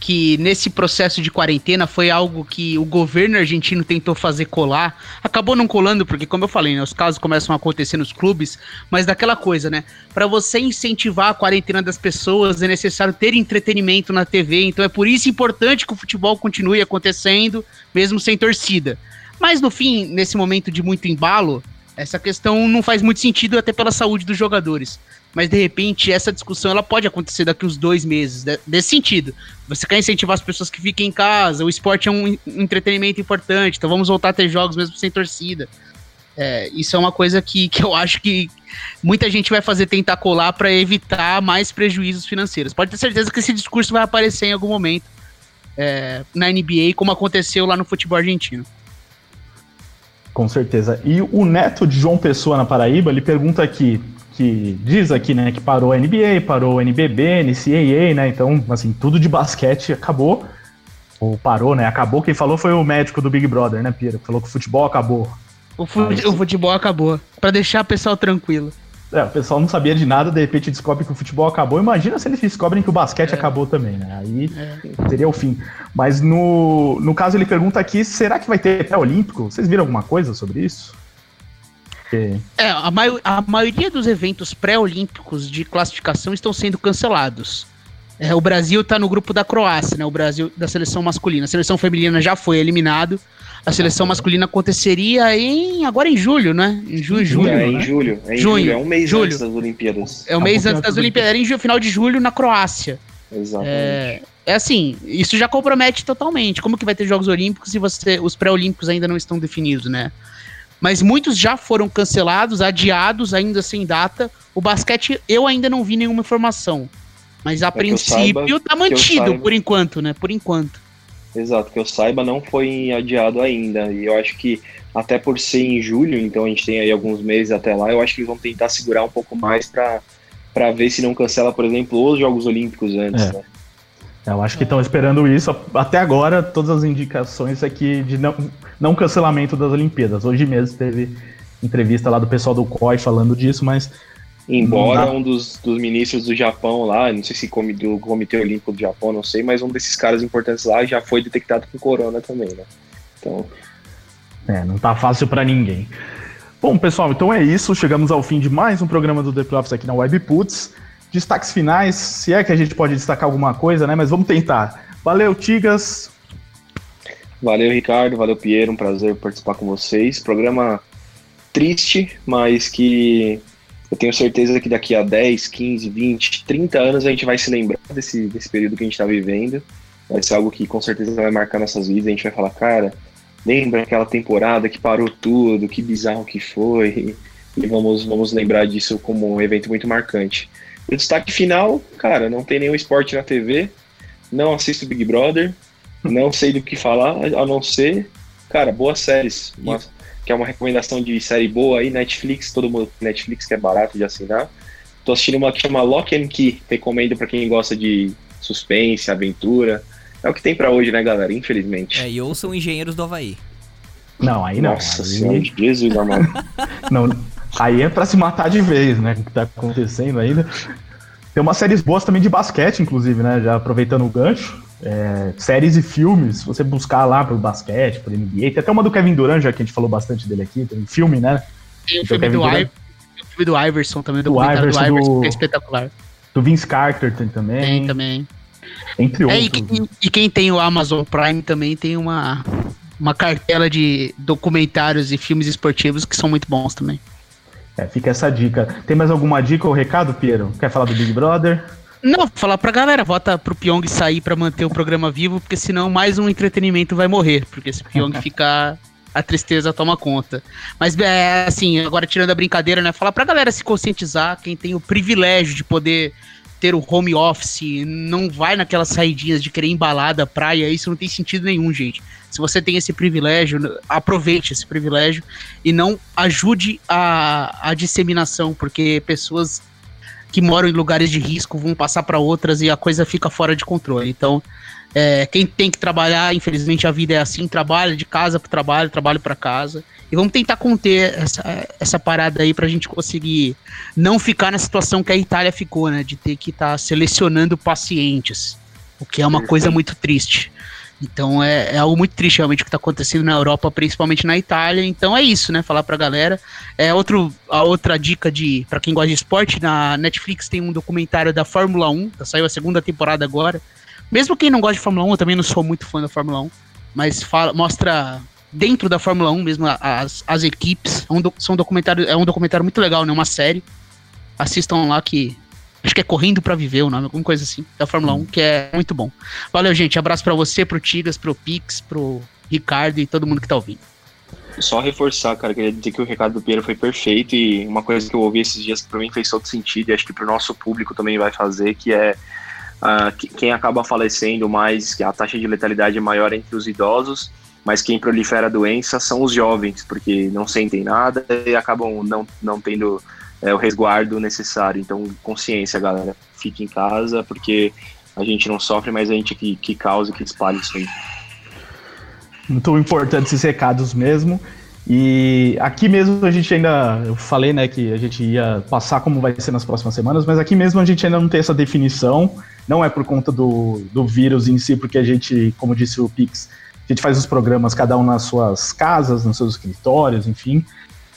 que nesse processo de quarentena foi algo que o governo argentino tentou fazer colar. Acabou não colando, porque, como eu falei, né, os casos começam a acontecer nos clubes, mas daquela coisa, né? Para você incentivar a quarentena das pessoas, é necessário ter entretenimento na TV. Então é por isso importante que o futebol continue acontecendo, mesmo sem torcida. Mas no fim, nesse momento de muito embalo, essa questão não faz muito sentido até pela saúde dos jogadores mas de repente essa discussão ela pode acontecer daqui uns dois meses, de, desse sentido. Você quer incentivar as pessoas que fiquem em casa, o esporte é um entretenimento importante, então vamos voltar a ter jogos mesmo sem torcida. É, isso é uma coisa que, que eu acho que muita gente vai fazer tentar colar para evitar mais prejuízos financeiros. Pode ter certeza que esse discurso vai aparecer em algum momento é, na NBA, como aconteceu lá no futebol argentino. Com certeza. E o neto de João Pessoa na Paraíba, ele pergunta aqui: que diz aqui, né, que parou a NBA, parou o NBB, NCAA, né, então, assim, tudo de basquete acabou, ou parou, né, acabou, quem falou foi o médico do Big Brother, né, Pira, falou que o futebol acabou. O, fu Aí, o futebol acabou, para deixar o pessoal tranquilo. É, o pessoal não sabia de nada, de repente descobre que o futebol acabou. Imagina se eles descobrem que o basquete é. acabou também, né? Aí é. seria o fim. Mas no, no caso ele pergunta aqui, será que vai ter pré-olímpico? Vocês viram alguma coisa sobre isso? É, a, mai a maioria dos eventos pré-olímpicos de classificação estão sendo cancelados. É, o Brasil está no grupo da Croácia, né? O Brasil da seleção masculina. A seleção feminina já foi eliminado. A seleção masculina aconteceria em agora em julho, né? Em julho, julho. É, né? em julho. É em junho, julho. É um mês julho. antes das Olimpíadas. É um mês antes das Olimpíadas. Era em final de julho na Croácia. Exatamente. É, é assim, isso já compromete totalmente. Como que vai ter Jogos Olímpicos se você, os pré-olímpicos ainda não estão definidos, né? Mas muitos já foram cancelados, adiados, ainda sem data. O basquete eu ainda não vi nenhuma informação. Mas a É princípio saiba- tá mantido, saiba. por enquanto, né? Por enquanto. Exato, que eu saiba, não foi adiado ainda. E eu acho que até por ser em julho, então a gente tem aí alguns meses até lá, eu acho que eles vão tentar segurar um pouco mais pra, pra ver se não cancela, por exemplo, os Jogos Olímpicos antes, É. né? Eu acho que estão esperando isso. Até agora, todas as indicações aqui de não, não cancelamento das Olimpíadas. Hoje mesmo teve entrevista lá do pessoal do COI falando disso, mas Embora dá. um dos, dos ministros do Japão lá, não sei se comi- do Comitê Olímpico do Japão, não sei, mas um desses caras importantes lá já foi detectado com corona também, né? Então, É, não tá fácil pra ninguém. Bom, pessoal, então é isso. Chegamos ao fim de mais um programa do The Playoffs aqui na Webputs. Destaques finais, se é que a gente pode destacar alguma coisa, né? Mas vamos tentar. Valeu, Tigas. valeu, Ricardo, valeu, Piero, um prazer participar com vocês. Programa triste, mas que eu tenho certeza que daqui a 10, 15, 20, 30 anos a gente vai se lembrar desse, desse período que a gente está vivendo. Vai ser algo que com certeza vai marcar nossas vidas. A gente vai falar, cara, lembra aquela temporada que parou tudo, que bizarro que foi. E vamos, vamos lembrar disso como um evento muito marcante. O destaque final, cara, não tem nenhum esporte na TV, não assisto Big Brother, não sei do que falar, a não ser, cara, boas séries. Uma- que é uma recomendação de série boa aí, Netflix, todo mundo tem Netflix que é barato de assinar. Tô assistindo uma que chama Lock and Key, recomendo pra quem gosta de suspense, aventura. É o que tem pra hoje, né, galera? Infelizmente. É, e ouçam Engenheiros do Havaí. Não, aí não. Nossa aí, senhora, Jesus, amado. não. Aí é pra se matar de vez, né? O que tá acontecendo ainda. Tem umas séries boas também de basquete, inclusive, né? Já aproveitando o gancho. É, séries e filmes, se você buscar lá pro basquete, pro NBA. Tem até uma do Kevin Durant, já que a gente falou bastante dele aqui. Tem um filme, né? Tem o Então, filme Kevin do, Durant. I- o filme do Iverson também, o Do do Iverson, Iverson, do- que é espetacular. Do Vince Carter tem também. Tem também. Entre É, e, outros. quem- e quem tem o Amazon Prime também tem uma, uma cartela de documentários e filmes esportivos que são muito bons também. É, fica essa dica. Tem mais alguma dica ou recado, Piero? Quer falar do Big Brother? Não, falar pra galera, vota pro Pyong sair pra manter o programa vivo, porque senão mais um entretenimento vai morrer, porque se o Pyong ficar, a tristeza toma conta. Mas é assim, agora tirando a brincadeira, né? Falar pra galera se conscientizar, quem tem o privilégio de poder ter o home office, não vai naquelas saidinhas de querer embalada, praia, isso não tem sentido nenhum, gente. Se você tem esse privilégio, aproveite esse privilégio e não ajude a, a disseminação, porque pessoas que moram em lugares de risco vão passar para outras e a coisa fica fora de controle. Então, é, quem tem que trabalhar, infelizmente a vida é assim, trabalha de casa para trabalho, trabalho para casa. E vamos tentar conter essa, essa parada aí pra gente conseguir não ficar na situação que a Itália ficou, né? De ter que estar selecionando pacientes. O que é uma coisa muito triste. Então é, é algo muito triste realmente o que está acontecendo na Europa, principalmente na Itália. Então é isso, né? Falar pra galera. É outro, a outra dica de para quem gosta de esporte, na Netflix tem um documentário da Fórmula 1, tá, saiu a segunda temporada agora. Mesmo quem não gosta de Fórmula 1, eu também não sou muito fã da Fórmula 1, mas fala, mostra dentro da Fórmula 1 mesmo as, as equipes. É um, do- são documentário, é um documentário muito legal, né? Uma série. Assistam lá que acho que é Correndo pra Viver o nome, alguma coisa assim, da Fórmula 1, que é muito bom. Valeu, gente. Abraço pra você, pro Tigas, pro Pix, pro Ricardo e todo mundo que tá ouvindo. Só reforçar, cara, queria dizer que o recado do Piero foi perfeito e uma coisa que eu ouvi esses dias que pra mim fez todo sentido e acho que pro nosso público também vai fazer, que é que- quem acaba falecendo mais, a taxa de letalidade é maior entre os idosos, mas quem prolifera a doença são os jovens, porque não sentem nada e acabam não, não tendo é, o resguardo necessário. Então, consciência, galera. Fique em casa, porque a gente não sofre, mas a gente que, que causa, que espalha isso aí. Muito importante esses recados mesmo. E aqui mesmo a gente ainda. Eu falei, né, que a gente ia passar como vai ser nas próximas semanas, mas aqui mesmo a gente ainda não tem essa definição. Não é por conta do, do vírus em si, porque a gente, como disse o Pix, a gente faz os programas cada um nas suas casas, nos seus escritórios, enfim,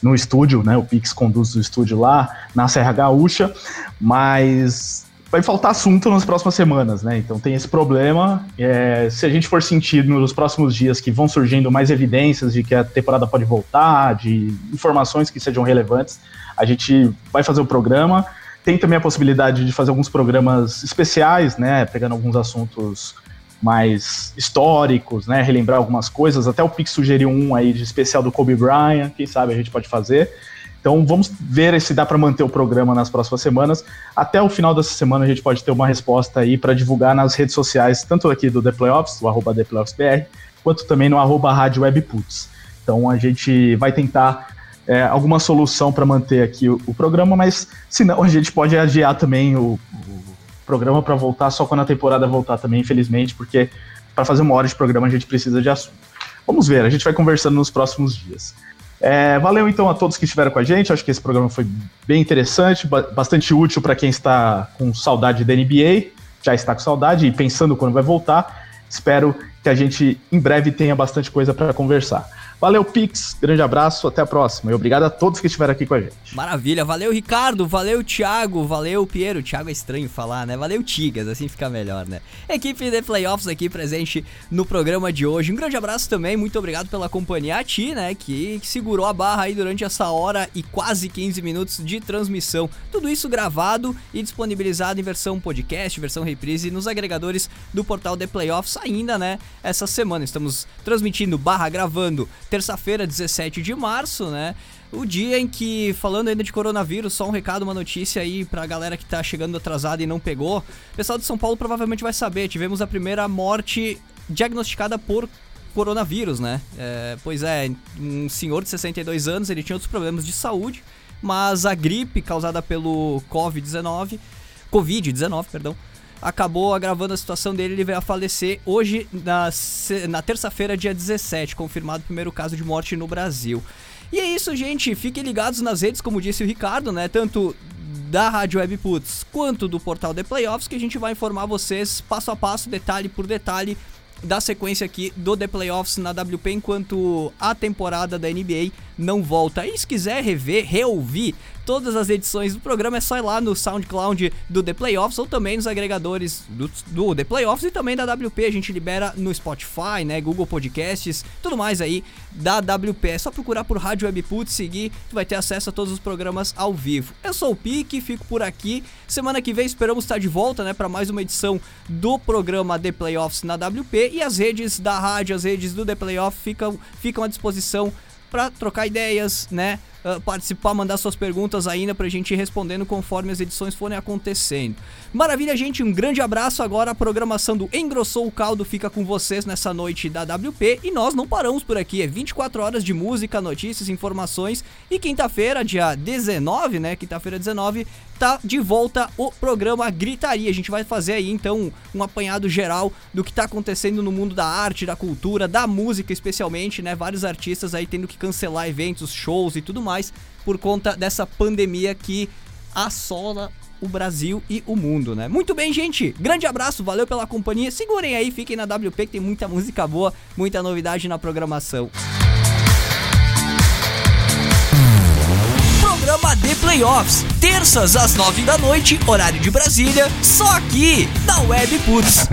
no estúdio, né? O Pix conduz o estúdio lá na Serra Gaúcha, mas vai faltar assunto nas próximas semanas, né? Então tem esse problema. É, se a gente for sentir nos próximos dias que vão surgindo mais evidências de que a temporada pode voltar, de informações que sejam relevantes, a gente vai fazer o programa. Tem também a possibilidade de fazer alguns programas especiais, né? Pegando alguns assuntos mais históricos, né? Relembrar algumas coisas. Até o Pix sugeriu um aí de especial do Kobe Bryant, quem sabe a gente pode fazer. Então vamos ver se dá para manter o programa nas próximas semanas. Até o final dessa semana a gente pode ter uma resposta aí para divulgar nas redes sociais, tanto aqui do The Playoffs, o arroba The Playoffs BR, quanto também no arroba Rádio Webputs. Então a gente vai tentar é, alguma solução para manter aqui o, o, programa, mas se não, a gente pode adiar também o, o programa para voltar só quando a temporada voltar também, infelizmente, porque para fazer uma hora de programa a gente precisa de assunto. Vamos ver, a gente vai conversando nos próximos dias. É, valeu então a todos que estiveram com a gente. Acho que esse programa foi bem interessante, bastante útil para quem está com saudade da NBA, já está com saudade e pensando quando vai voltar. Espero que a gente em breve tenha bastante coisa para conversar. Valeu, Pix. Grande abraço, até a próxima. E obrigado a todos que estiveram aqui com a gente. Maravilha. Valeu, Ricardo. Valeu, Thiago. Valeu, Piero. Thiago é estranho falar, né? Valeu, Tigas. Assim fica melhor, né? Equipe de Playoffs aqui presente no programa de hoje. Um grande abraço também. Muito obrigado pela companhia a ti, né? Que, que segurou a barra aí durante essa hora e quase 15 minutos de transmissão. Tudo isso gravado e disponibilizado em versão podcast, versão reprise nos agregadores do portal The Playoffs ainda, né? Essa semana estamos transmitindo barra gravando terça-feira, 17 de março, né? O dia em que, falando ainda de coronavírus, só um recado, uma notícia aí pra galera que tá chegando atrasada e não pegou. O pessoal de São Paulo provavelmente vai saber, tivemos a primeira morte diagnosticada por coronavírus, né? É, pois é, um senhor de 62 anos, ele tinha outros problemas de saúde, mas a gripe causada pelo Covid-19, Covid-19, perdão, acabou agravando a situação dele, ele veio a falecer hoje, na, na terça-feira, dia 17, confirmado o primeiro caso de morte no Brasil. E é isso, gente. Fiquem ligados nas redes, como disse o Ricardo, né? Tanto da Rádio Web Puts quanto do portal The Playoffs, que a gente vai informar vocês passo a passo, detalhe por detalhe, da sequência aqui do The Playoffs na WP enquanto a temporada da NBA não volta. E se quiser rever, reouvir todas as edições do programa, é só ir lá no SoundCloud do The Playoffs ou também nos agregadores do, do The Playoffs e também da WP. A gente libera no Spotify, né, Google Podcasts, tudo mais aí da WP. É só procurar por Rádio Webput, seguir, tu vai ter acesso a todos os programas ao vivo. Eu sou o Pique, fico por aqui. Semana que vem esperamos estar de volta, né, para mais uma edição do programa The Playoffs na WP e as redes da rádio, as redes do The Playoffs ficam, ficam à disposição para trocar ideias, né? Uh, participar, mandar suas perguntas ainda pra gente ir respondendo conforme as edições forem acontecendo. Maravilha, gente, um grande abraço. Agora a programação do Engrossou o Caldo fica com vocês nessa noite da WP e nós não paramos por aqui. É 24 horas de música, notícias, informações e quinta-feira, dia 19, né? Quinta-feira 19, tá de volta o programa Gritaria. A gente vai fazer aí então um apanhado geral do que tá acontecendo no mundo da arte, da cultura, da música especialmente, né? Vários artistas aí tendo que cancelar eventos, shows e tudo mais por conta dessa pandemia que assola o Brasil e o mundo, né? Muito bem, gente. Grande abraço, valeu pela companhia. Segurem aí, fiquem na WP que tem muita música boa, muita novidade na programação. Programa de Playoffs, terças às nove da noite, horário de Brasília, só aqui na Web Puts.